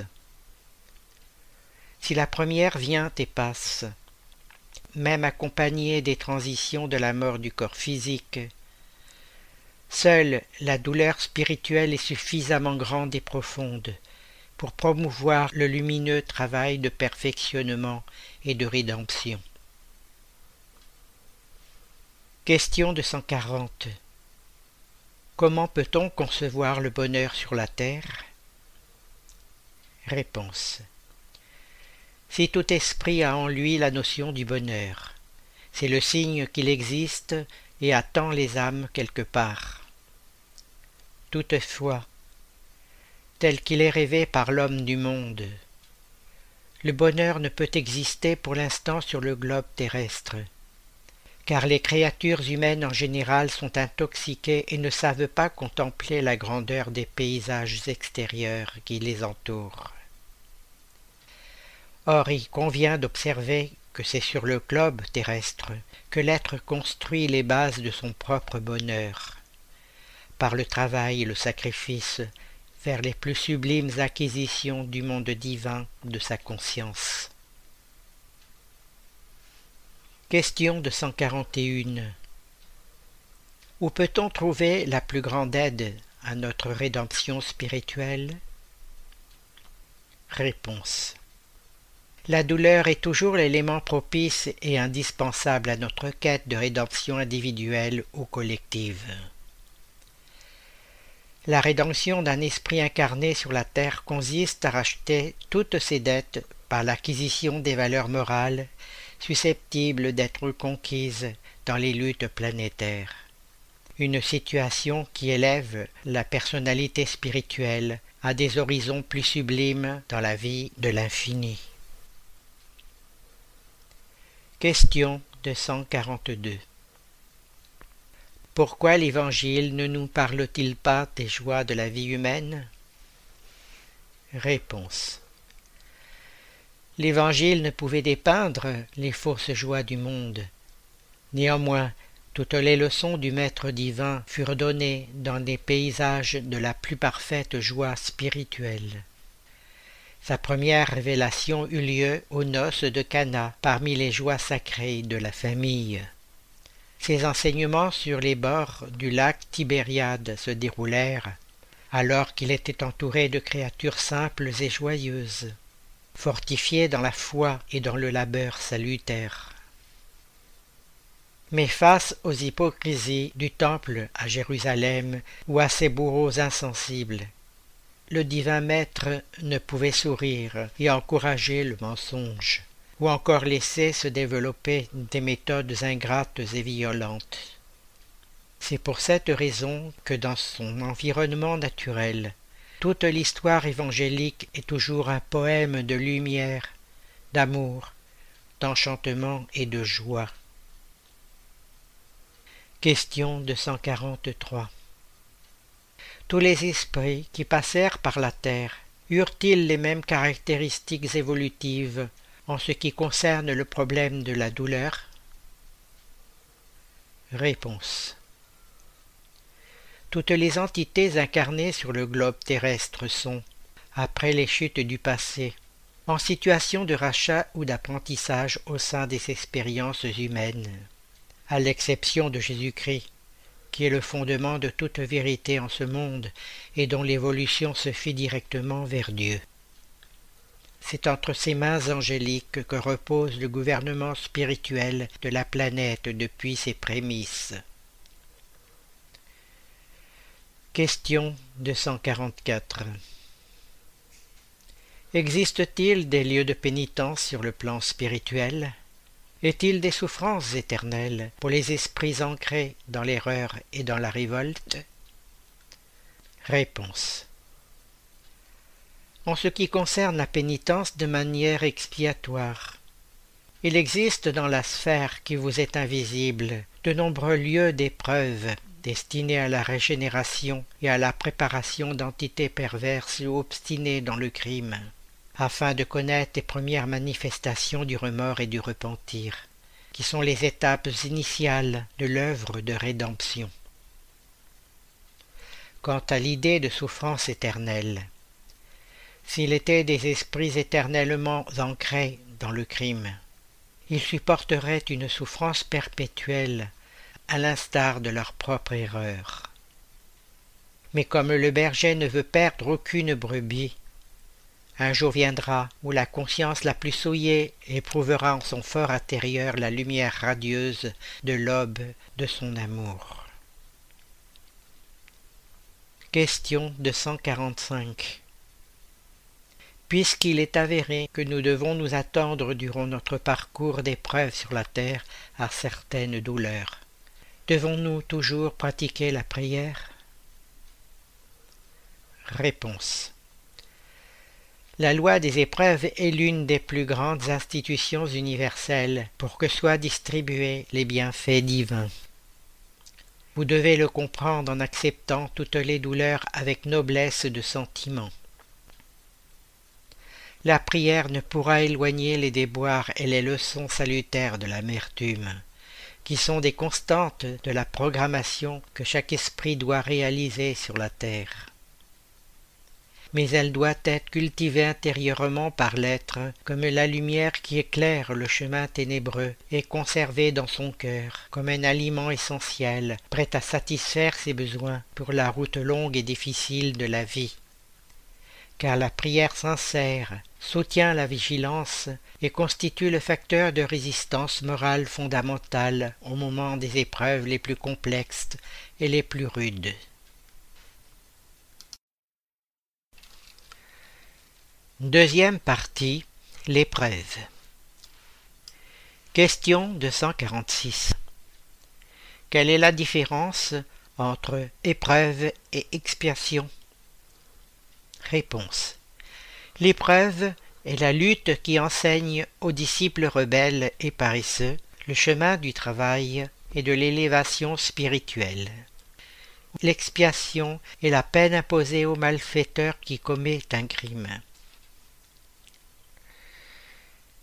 Si la première vient et passe, même accompagnée des transitions de la mort du corps physique, seule la douleur spirituelle est suffisamment grande et profonde pour promouvoir le lumineux travail de perfectionnement et de rédemption. Question de 140. Comment peut-on concevoir le bonheur sur la terre? Réponse. Si tout esprit a en lui la notion du bonheur, c'est le signe qu'il existe et attend les âmes quelque part. Toutefois, tel qu'il est rêvé par l'homme du monde, le bonheur ne peut exister pour l'instant sur le globe terrestre, car les créatures humaines en général sont intoxiquées et ne savent pas contempler la grandeur des paysages extérieurs qui les entourent. Or il convient d'observer que c'est sur le globe terrestre que l'être construit les bases de son propre bonheur, par le travail et le sacrifice vers les plus sublimes acquisitions du monde divin de sa conscience. Question de 141 Où peut-on trouver la plus grande aide à notre rédemption spirituelle? Réponse la douleur est toujours l'élément propice et indispensable à notre quête de rédemption individuelle ou collective. La rédemption d'un esprit incarné sur la terre consiste à racheter toutes ses dettes par l'acquisition des valeurs morales susceptibles d'être conquises dans les luttes planétaires. Une situation qui élève la personnalité spirituelle à des horizons plus sublimes dans la vie de l'infini. Question 242 Pourquoi l'Évangile ne nous parle-t-il pas des joies de la vie humaine? Réponse L'Évangile ne pouvait dépeindre les fausses joies du monde. Néanmoins, toutes les leçons du Maître divin furent données dans des paysages de la plus parfaite joie spirituelle. Sa première révélation eut lieu aux noces de Cana, parmi les joies sacrées de la famille. Ses enseignements sur les bords du lac Tibériade se déroulèrent, alors qu'il était entouré de créatures simples et joyeuses, fortifiées dans la foi et dans le labeur salutaire. Mais face aux hypocrisies du temple à Jérusalem ou à ses bourreaux insensibles, le divin maître ne pouvait sourire et encourager le mensonge, ou encore laisser se développer des méthodes ingrates et violentes. C'est pour cette raison que dans son environnement naturel, toute l'histoire évangélique est toujours un poème de lumière, d'amour, d'enchantement et de joie. Question de 143 tous les esprits qui passèrent par la terre eurent-ils les mêmes caractéristiques évolutives en ce qui concerne le problème de la douleur? Réponse. Toutes les entités incarnées sur le globe terrestre sont, après les chutes du passé, en situation de rachat ou d'apprentissage au sein des expériences humaines, à l'exception de Jésus-Christ, qui est le fondement de toute vérité en ce monde et dont l'évolution se fait directement vers Dieu. C'est entre ses mains angéliques que repose le gouvernement spirituel de la planète depuis ses prémices. Question 244 Existe-t-il des lieux de pénitence sur le plan spirituel? Est-il des souffrances éternelles pour les esprits ancrés dans l'erreur et dans la révolte? Réponse. En ce qui concerne la pénitence de manière expiatoire, il existe dans la sphère qui vous est invisible de nombreux lieux d'épreuves destinés à la régénération et à la préparation d'entités perverses ou obstinées dans le crime, afin de connaître les premières manifestations du remords et du repentir, qui sont les étapes initiales de l'œuvre de rédemption. Quant à l'idée de souffrance éternelle, s'il était des esprits éternellement ancrés dans le crime, ils supporteraient une souffrance perpétuelle à l'instar de leur propre erreur. Mais comme le berger ne veut perdre aucune brebis, un jour viendra où la conscience la plus souillée éprouvera en son fort intérieur la lumière radieuse de l'aube de son amour. Question 245 Puisqu'il est avéré que nous devons nous attendre durant notre parcours d'épreuves sur la terre à certaines douleurs, devons-nous toujours pratiquer la prière? Réponse La loi des épreuves est l'une des plus grandes institutions universelles pour que soient distribués les bienfaits divins. Vous devez le comprendre en acceptant toutes les douleurs avec noblesse de sentiment. La prière ne pourra éloigner les déboires et les leçons salutaires de l'amertume, qui sont des constantes de la programmation que chaque esprit doit réaliser sur la terre. Mais elle doit être cultivée intérieurement par l'être, comme la lumière qui éclaire le chemin ténébreux, et conservée dans son cœur, comme un aliment essentiel, prêt à satisfaire ses besoins pour la route longue et difficile de la vie car la prière sincère soutient la vigilance et constitue le facteur de résistance morale fondamentale au moment des épreuves les plus complexes et les plus rudes. Deuxième partie L'épreuve. Question 246. Quelle est la différence entre épreuve et expiation? Réponse. L'épreuve est la lutte qui enseigne aux disciples rebelles et paresseux le chemin du travail et de l'élévation spirituelle. L'expiation est la peine imposée au malfaiteur qui commet un crime.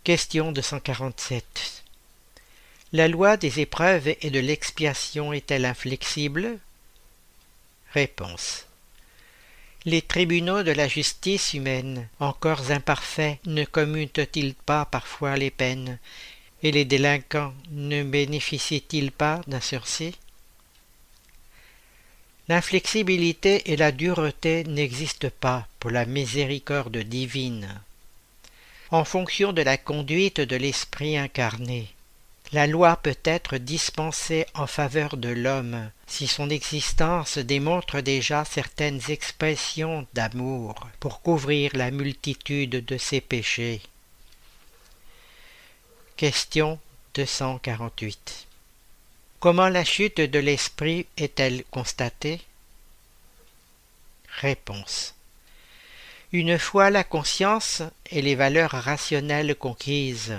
Question 247. La loi des épreuves et de l'expiation est-elle inflexible? Réponse. Les tribunaux de la justice humaine, encore imparfaits, ne commutent-ils pas parfois les peines? Et les délinquants ne bénéficient-ils pas d'un sursis? L'inflexibilité et la dureté n'existent pas pour la miséricorde divine. En fonction de la conduite de l'esprit incarné, la loi peut être dispensée en faveur de l'homme si son existence démontre déjà certaines expressions d'amour pour couvrir la multitude de ses péchés. Question 248 Comment la chute de l'esprit est-elle constatée? Réponse Une fois la conscience et les valeurs rationnelles conquises,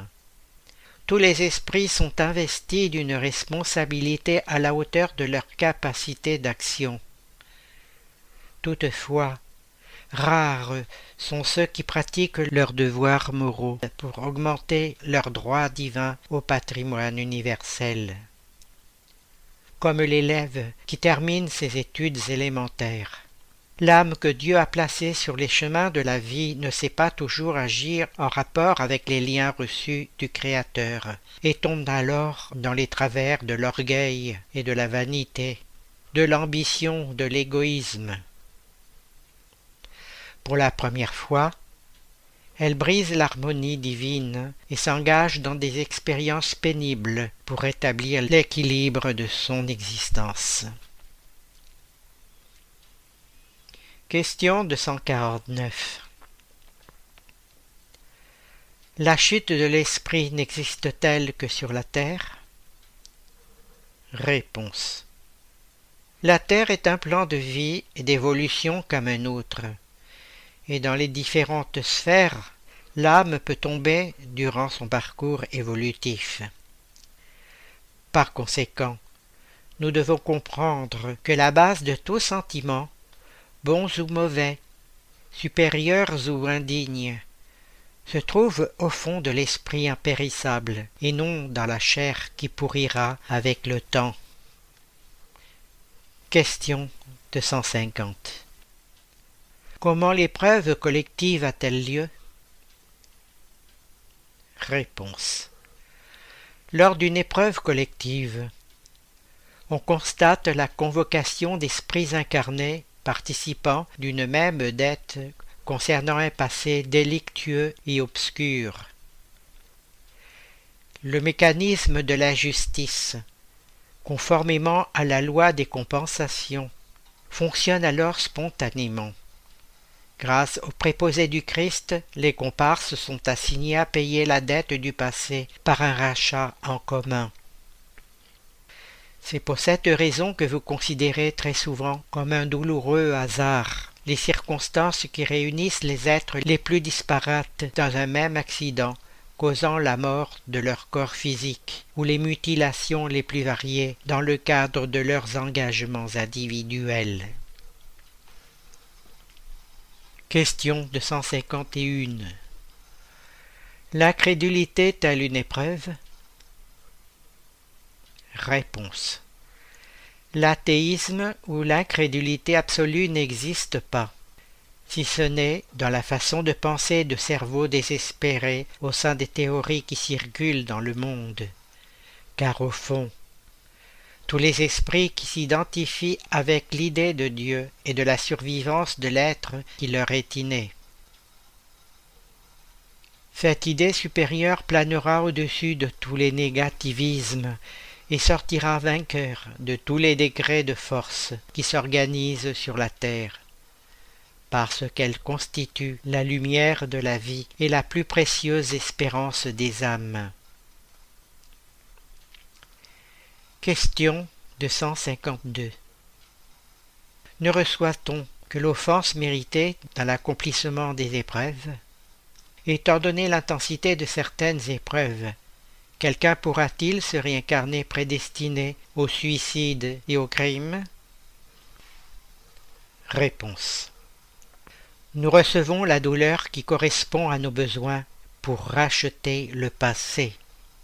tous les esprits sont investis d'une responsabilité à la hauteur de leur capacité d'action. Toutefois, rares sont ceux qui pratiquent leurs devoirs moraux pour augmenter leurs droits divins au patrimoine universel. Comme l'élève qui termine ses études élémentaires. L'âme que Dieu a placée sur les chemins de la vie ne sait pas toujours agir en rapport avec les liens reçus du Créateur, et tombe alors dans les travers de l'orgueil et de la vanité, de l'ambition, de l'égoïsme. Pour la première fois, elle brise l'harmonie divine et s'engage dans des expériences pénibles pour rétablir l'équilibre de son existence. Question 249 La chute de l'esprit n'existe-t-elle que sur la terre? Réponse. La terre est un plan de vie et d'évolution comme un autre, et dans les différentes sphères, l'âme peut tomber durant son parcours évolutif. Par conséquent, nous devons comprendre que la base de tout sentiment, bons ou mauvais, supérieurs ou indignes, se trouve au fond de l'esprit impérissable et non dans la chair qui pourrira avec le temps. Question 250 Comment l'épreuve collective a-t-elle lieu? Réponse. Lors d'une épreuve collective, on constate la convocation d'esprits incarnés participant d'une même dette concernant un passé délictueux et obscur. Le mécanisme de la justice, conformément à la loi des compensations, fonctionne alors spontanément. Grâce au préposé du Christ, les comparses sont assignés à payer la dette du passé par un rachat en commun. C'est pour cette raison que vous considérez très souvent comme un douloureux hasard les circonstances qui réunissent les êtres les plus disparates dans un même accident, causant la mort de leur corps physique, ou les mutilations les plus variées dans le cadre de leurs engagements individuels. Question de 151 L'incrédulité est-elle une épreuve Réponse L'athéisme ou l'incrédulité absolue n'existe pas, si ce n'est dans la façon de penser de cerveaux désespérés au sein des théories qui circulent dans le monde. Car au fond, tous les esprits qui s'identifient avec l'idée de Dieu et de la survivance de l'être qui leur est inné. Cette idée supérieure planera au-dessus de tous les négativismes et sortira vainqueur de tous les degrés de force qui s'organisent sur la terre, parce qu'elle constitue la lumière de la vie et la plus précieuse espérance des âmes. Question de 152 Ne reçoit-on que l'offense méritée dans l'accomplissement des épreuves? Étant donné l'intensité de certaines épreuves Quelqu'un pourra-t-il se réincarner prédestiné au suicide et au crime? Réponse. Nous recevons la douleur qui correspond à nos besoins pour racheter le passé,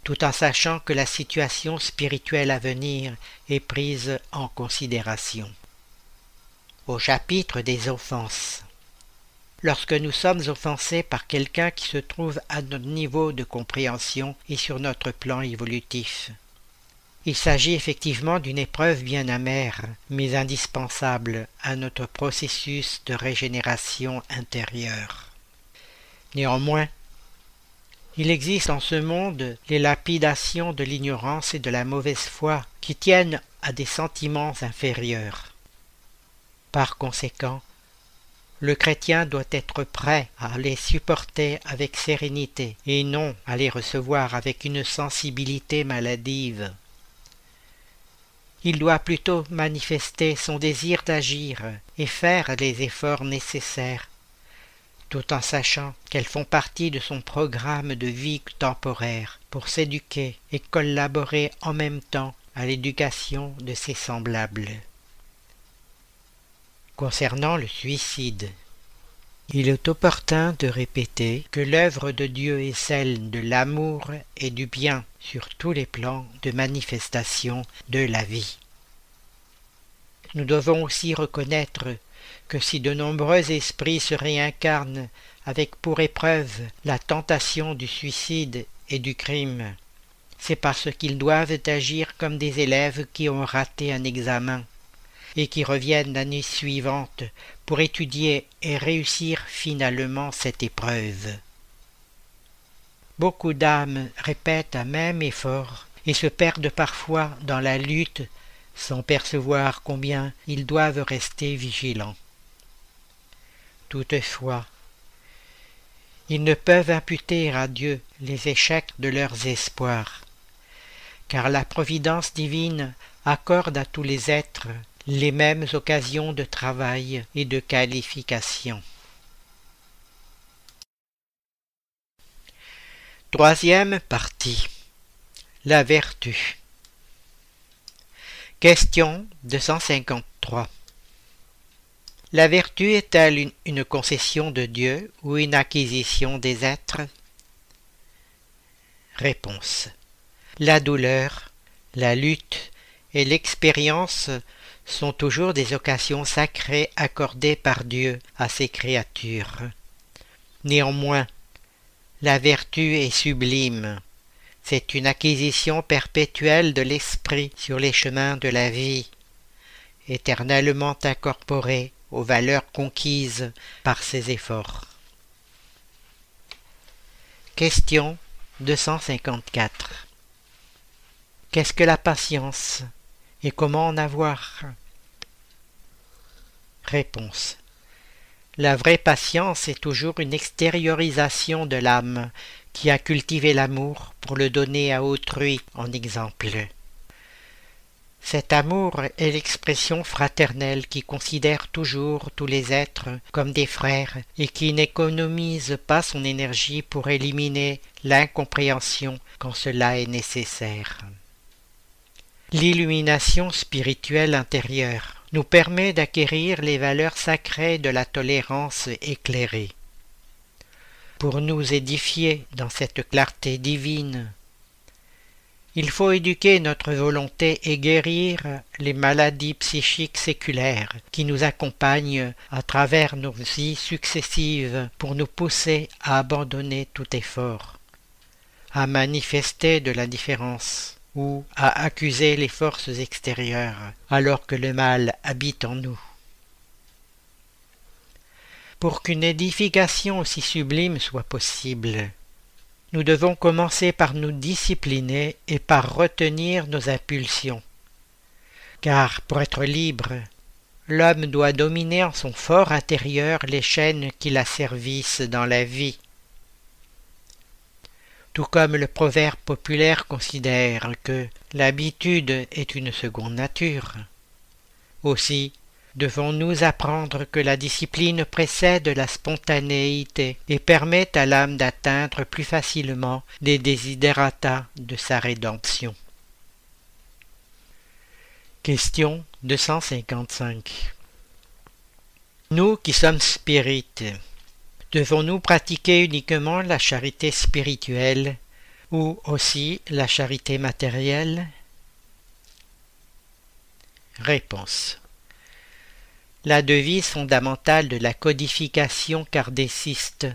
tout en sachant que la situation spirituelle à venir est prise en considération. Au chapitre des offenses lorsque nous sommes offensés par quelqu'un qui se trouve à notre niveau de compréhension et sur notre plan évolutif. Il s'agit effectivement d'une épreuve bien amère, mais indispensable à notre processus de régénération intérieure. Néanmoins, il existe en ce monde les lapidations de l'ignorance et de la mauvaise foi qui tiennent à des sentiments inférieurs. Par conséquent, le chrétien doit être prêt à les supporter avec sérénité et non à les recevoir avec une sensibilité maladive. Il doit plutôt manifester son désir d'agir et faire les efforts nécessaires, tout en sachant qu'elles font partie de son programme de vie temporaire pour s'éduquer et collaborer en même temps à l'éducation de ses semblables. Concernant le suicide, il est opportun de répéter que l'œuvre de Dieu est celle de l'amour et du bien sur tous les plans de manifestation de la vie. Nous devons aussi reconnaître que si de nombreux esprits se réincarnent avec pour épreuve la tentation du suicide et du crime, c'est parce qu'ils doivent agir comme des élèves qui ont raté un examen et qui reviennent l'année suivante pour étudier et réussir finalement cette épreuve. Beaucoup d'âmes répètent un même effort et se perdent parfois dans la lutte sans percevoir combien ils doivent rester vigilants. Toutefois, ils ne peuvent imputer à Dieu les échecs de leurs espoirs, car la providence divine accorde à tous les êtres les mêmes occasions de travail et de qualification. Troisième partie. La vertu. Question 253. La vertu est-elle une, une, concession de Dieu ou une acquisition des êtres? Réponse. La douleur, la lutte et l'expérience sont toujours des occasions sacrées accordées par Dieu à ses créatures. Néanmoins, la vertu est sublime. C'est une acquisition perpétuelle de l'esprit sur les chemins de la vie, éternellement incorporée aux valeurs conquises par ses efforts. Question 254 Qu'est-ce que la patience et comment en avoir? Réponse. La vraie patience est toujours une extériorisation de l'âme qui a cultivé l'amour pour le donner à autrui en exemple. Cet amour est l'expression fraternelle qui considère toujours tous les êtres comme des frères et qui n'économise pas son énergie pour éliminer l'incompréhension quand cela est nécessaire. L'illumination spirituelle intérieure nous permet d'acquérir les valeurs sacrées de la tolérance éclairée. Pour nous édifier dans cette clarté divine, il faut éduquer notre volonté et guérir les maladies psychiques séculaires qui nous accompagnent à travers nos vies successives pour nous pousser à abandonner tout effort, à manifester de la différence ou à accuser les forces extérieures alors que le mal habite en nous. Pour qu'une édification aussi sublime soit possible, nous devons commencer par nous discipliner et par retenir nos impulsions. Car pour être libre, l'homme doit dominer en son fort intérieur les chaînes qui l'asservissent dans la vie tout comme le proverbe populaire considère que l'habitude est une seconde nature. Aussi devons-nous apprendre que la discipline précède la spontanéité et permet à l'âme d'atteindre plus facilement des desiderata de sa rédemption. Question 255 Nous qui sommes spirites, Devons-nous pratiquer uniquement la charité spirituelle ou aussi la charité matérielle? Réponse. La devise fondamentale de la codification cardéciste,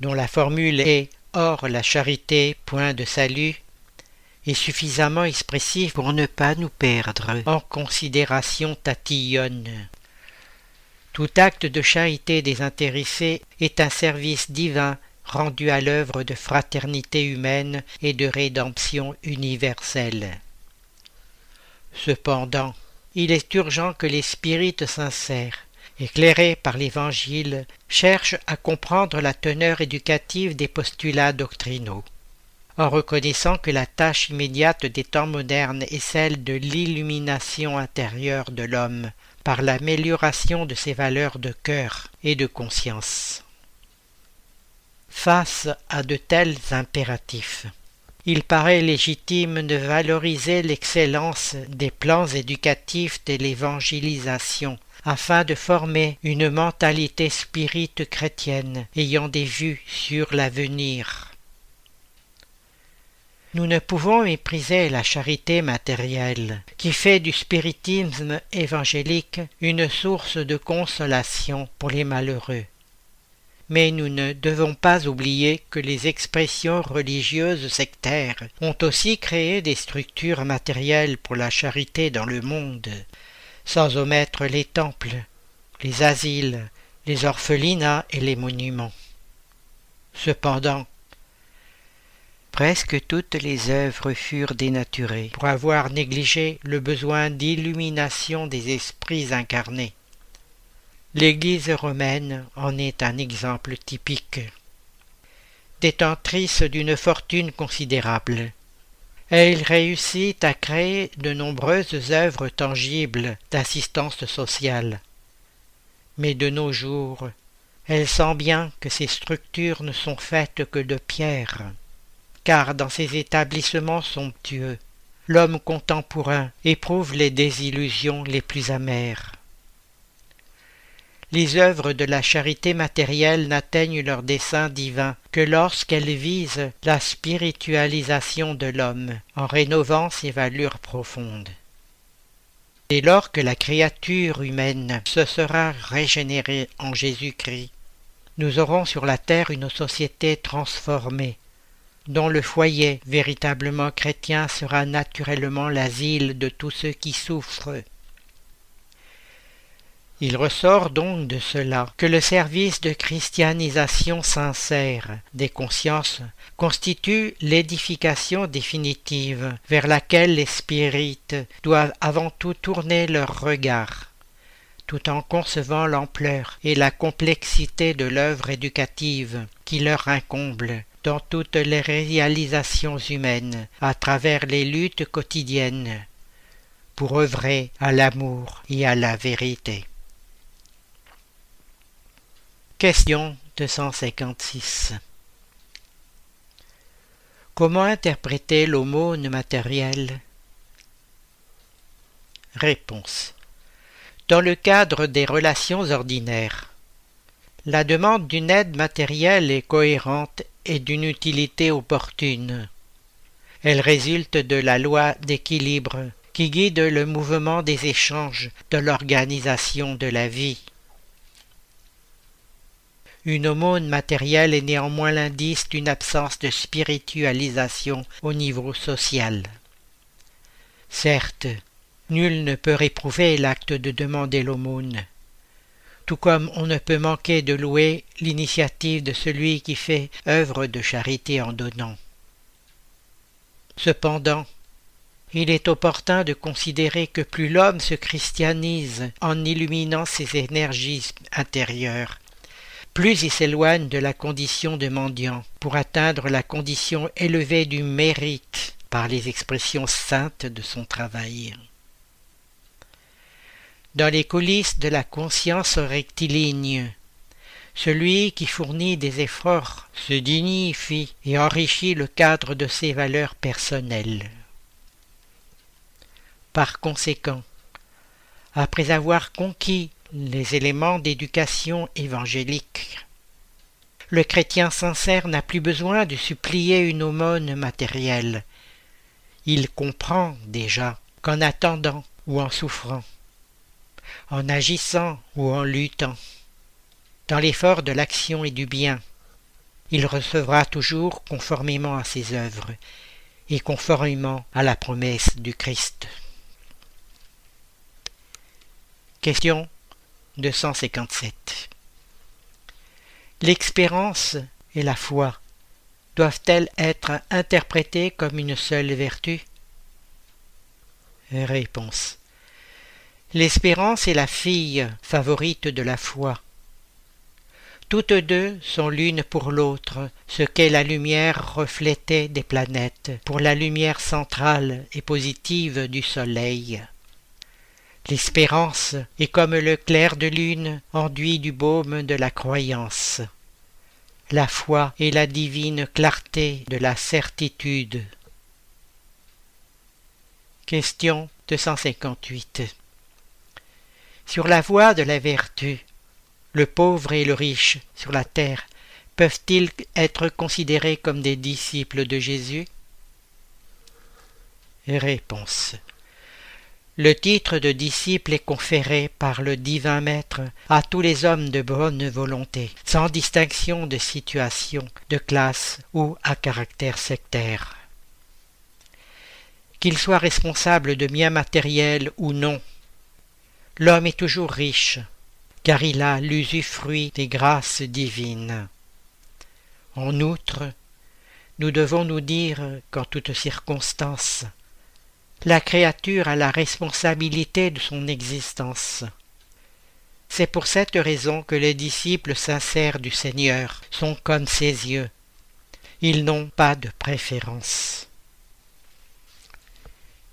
dont la formule est Or la charité, point de salut, est suffisamment expressive pour ne pas nous perdre en considération tatillonne. Tout acte de charité désintéressée est un service divin rendu à l'œuvre de fraternité humaine et de rédemption universelle. Cependant, il est urgent que les spirites sincères, éclairés par l'Évangile, cherchent à comprendre la teneur éducative des postulats doctrinaux, en reconnaissant que la tâche immédiate des temps modernes est celle de l'illumination intérieure de l'homme par l'amélioration de ses valeurs de cœur et de conscience. Face à de tels impératifs, il paraît légitime de valoriser l'excellence des plans éducatifs de l'évangélisation afin de former une mentalité spirite chrétienne ayant des vues sur l'avenir. Nous ne pouvons mépriser la charité matérielle, qui fait du spiritisme évangélique une source de consolation pour les malheureux. Mais nous ne devons pas oublier que les expressions religieuses sectaires ont aussi créé des structures matérielles pour la charité dans le monde, sans omettre les temples, les asiles, les orphelinats et les monuments. Cependant, Presque toutes les œuvres furent dénaturées pour avoir négligé le besoin d'illumination des esprits incarnés. L'Église romaine en est un exemple typique. Détentrice d'une fortune considérable, elle réussit à créer de nombreuses œuvres tangibles d'assistance sociale. Mais de nos jours, elle sent bien que ces structures ne sont faites que de pierre car dans ces établissements somptueux, l'homme contemporain éprouve les désillusions les plus amères. Les œuvres de la charité matérielle n'atteignent leur dessein divin que lorsqu'elles visent la spiritualisation de l'homme en rénovant ses valeurs profondes. Dès lors que la créature humaine se sera régénérée en Jésus-Christ, nous aurons sur la terre une société transformée, dont le foyer véritablement chrétien sera naturellement l'asile de tous ceux qui souffrent. Il ressort donc de cela que le service de christianisation sincère des consciences constitue l'édification définitive vers laquelle les spirites doivent avant tout tourner leur regard, tout en concevant l'ampleur et la complexité de l'œuvre éducative qui leur incomble dans toutes les réalisations humaines à travers les luttes quotidiennes pour œuvrer à l'amour et à la vérité. Question 256 Comment interpréter l'aumône matérielle Réponse. Dans le cadre des relations ordinaires, la demande d'une aide matérielle est cohérente et d'une utilité opportune. Elle résulte de la loi d'équilibre qui guide le mouvement des échanges de l'organisation de la vie. Une aumône matérielle est néanmoins l'indice d'une absence de spiritualisation au niveau social. Certes, nul ne peut réprouver l'acte de demander l'aumône, tout comme on ne peut manquer de louer l'initiative de celui qui fait œuvre de charité en donnant. Cependant, il est opportun de considérer que plus l'homme se christianise en illuminant ses énergies intérieures, plus il s'éloigne de la condition de mendiant pour atteindre la condition élevée du mérite par les expressions saintes de son travail. Dans les coulisses de la conscience rectiligne, celui qui fournit des efforts se dignifie et enrichit le cadre de ses valeurs personnelles. Par conséquent, après avoir conquis les éléments d'éducation évangélique, le chrétien sincère n'a plus besoin de supplier une aumône matérielle. Il comprend déjà qu'en attendant ou en souffrant, en agissant ou en luttant, dans l'effort de l'action et du bien, il recevra toujours conformément à ses œuvres et conformément à la promesse du Christ. Question 257 L'expérience et la foi doivent-elles être interprétées comme une seule vertu? Réponse L'espérance est la fille favorite de la foi. Toutes deux sont l'une pour l'autre ce qu'est la lumière reflétée des planètes pour la lumière centrale et positive du soleil. L'espérance est comme le clair de lune enduit du baume de la croyance. La foi est la divine clarté de la certitude. Question 258 sur la voie de la vertu, le pauvre et le riche sur la terre peuvent-ils être considérés comme des disciples de Jésus? Réponse. Le titre de disciple est conféré par le divin Maître à tous les hommes de bonne volonté, sans distinction de situation, de classe ou à caractère sectaire. Qu'ils soient responsables de biens matériels ou non, L'homme est toujours riche, car il a l'usufruit des grâces divines. En outre, nous devons nous dire qu'en toutes circonstances, la créature a la responsabilité de son existence. C'est pour cette raison que les disciples sincères du Seigneur sont comme ses yeux. Ils n'ont pas de préférence.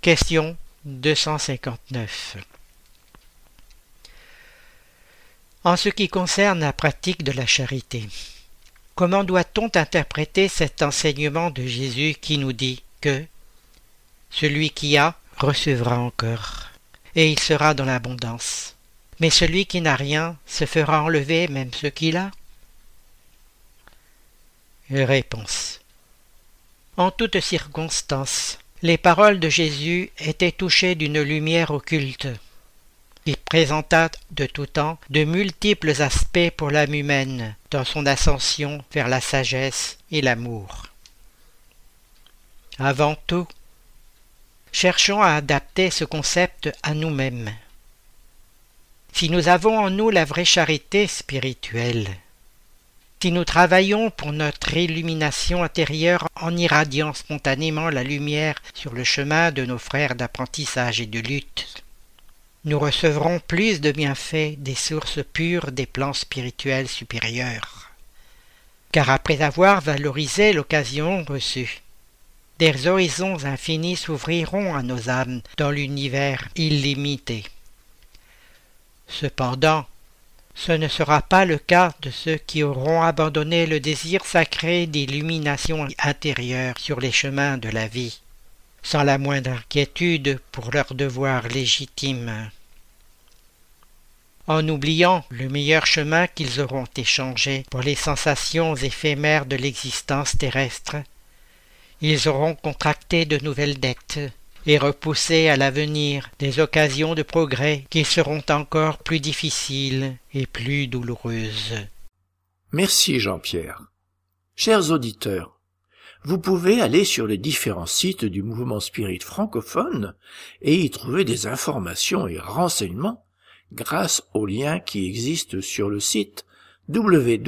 Question 259 En ce qui concerne la pratique de la charité, comment doit-on interpréter cet enseignement de Jésus qui nous dit que Celui qui a recevra encore, et il sera dans l'abondance. Mais celui qui n'a rien se fera enlever même ce qu'il a. Réponse. En toutes circonstances, les paroles de Jésus étaient touchées d'une lumière occulte. Il présenta de tout temps de multiples aspects pour l'âme humaine dans son ascension vers la sagesse et l'amour. Avant tout, cherchons à adapter ce concept à nous-mêmes. Si nous avons en nous la vraie charité spirituelle, si nous travaillons pour notre illumination intérieure en irradiant spontanément la lumière sur le chemin de nos frères d'apprentissage et de lutte, nous recevrons plus de bienfaits des sources pures des plans spirituels supérieurs. Car après avoir valorisé l'occasion reçue, des horizons infinis s'ouvriront à nos âmes dans l'univers illimité. Cependant, ce ne sera pas le cas de ceux qui auront abandonné le désir sacré d'illumination intérieure sur les chemins de la vie, sans la moindre inquiétude pour leur devoir légitime. En oubliant le meilleur chemin qu'ils auront échangé pour les sensations éphémères de l'existence terrestre, ils auront contracté de nouvelles dettes et repoussé à l'avenir des occasions de progrès qui seront encore plus difficiles et plus douloureuses. Merci Jean-Pierre. Chers auditeurs, vous pouvez aller sur les différents sites du mouvement spirit francophone et y trouver des informations et renseignements grâce aux liens qui existent sur le site www.lmsf.org.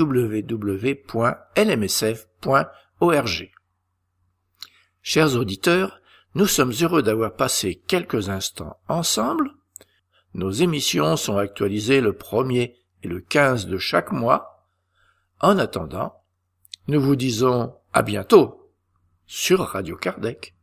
Chers auditeurs, nous sommes heureux d'avoir passé quelques instants ensemble. Nos émissions sont actualisées le 1er et le 15 de chaque mois. En attendant, nous vous disons à bientôt sur Radio Kardec.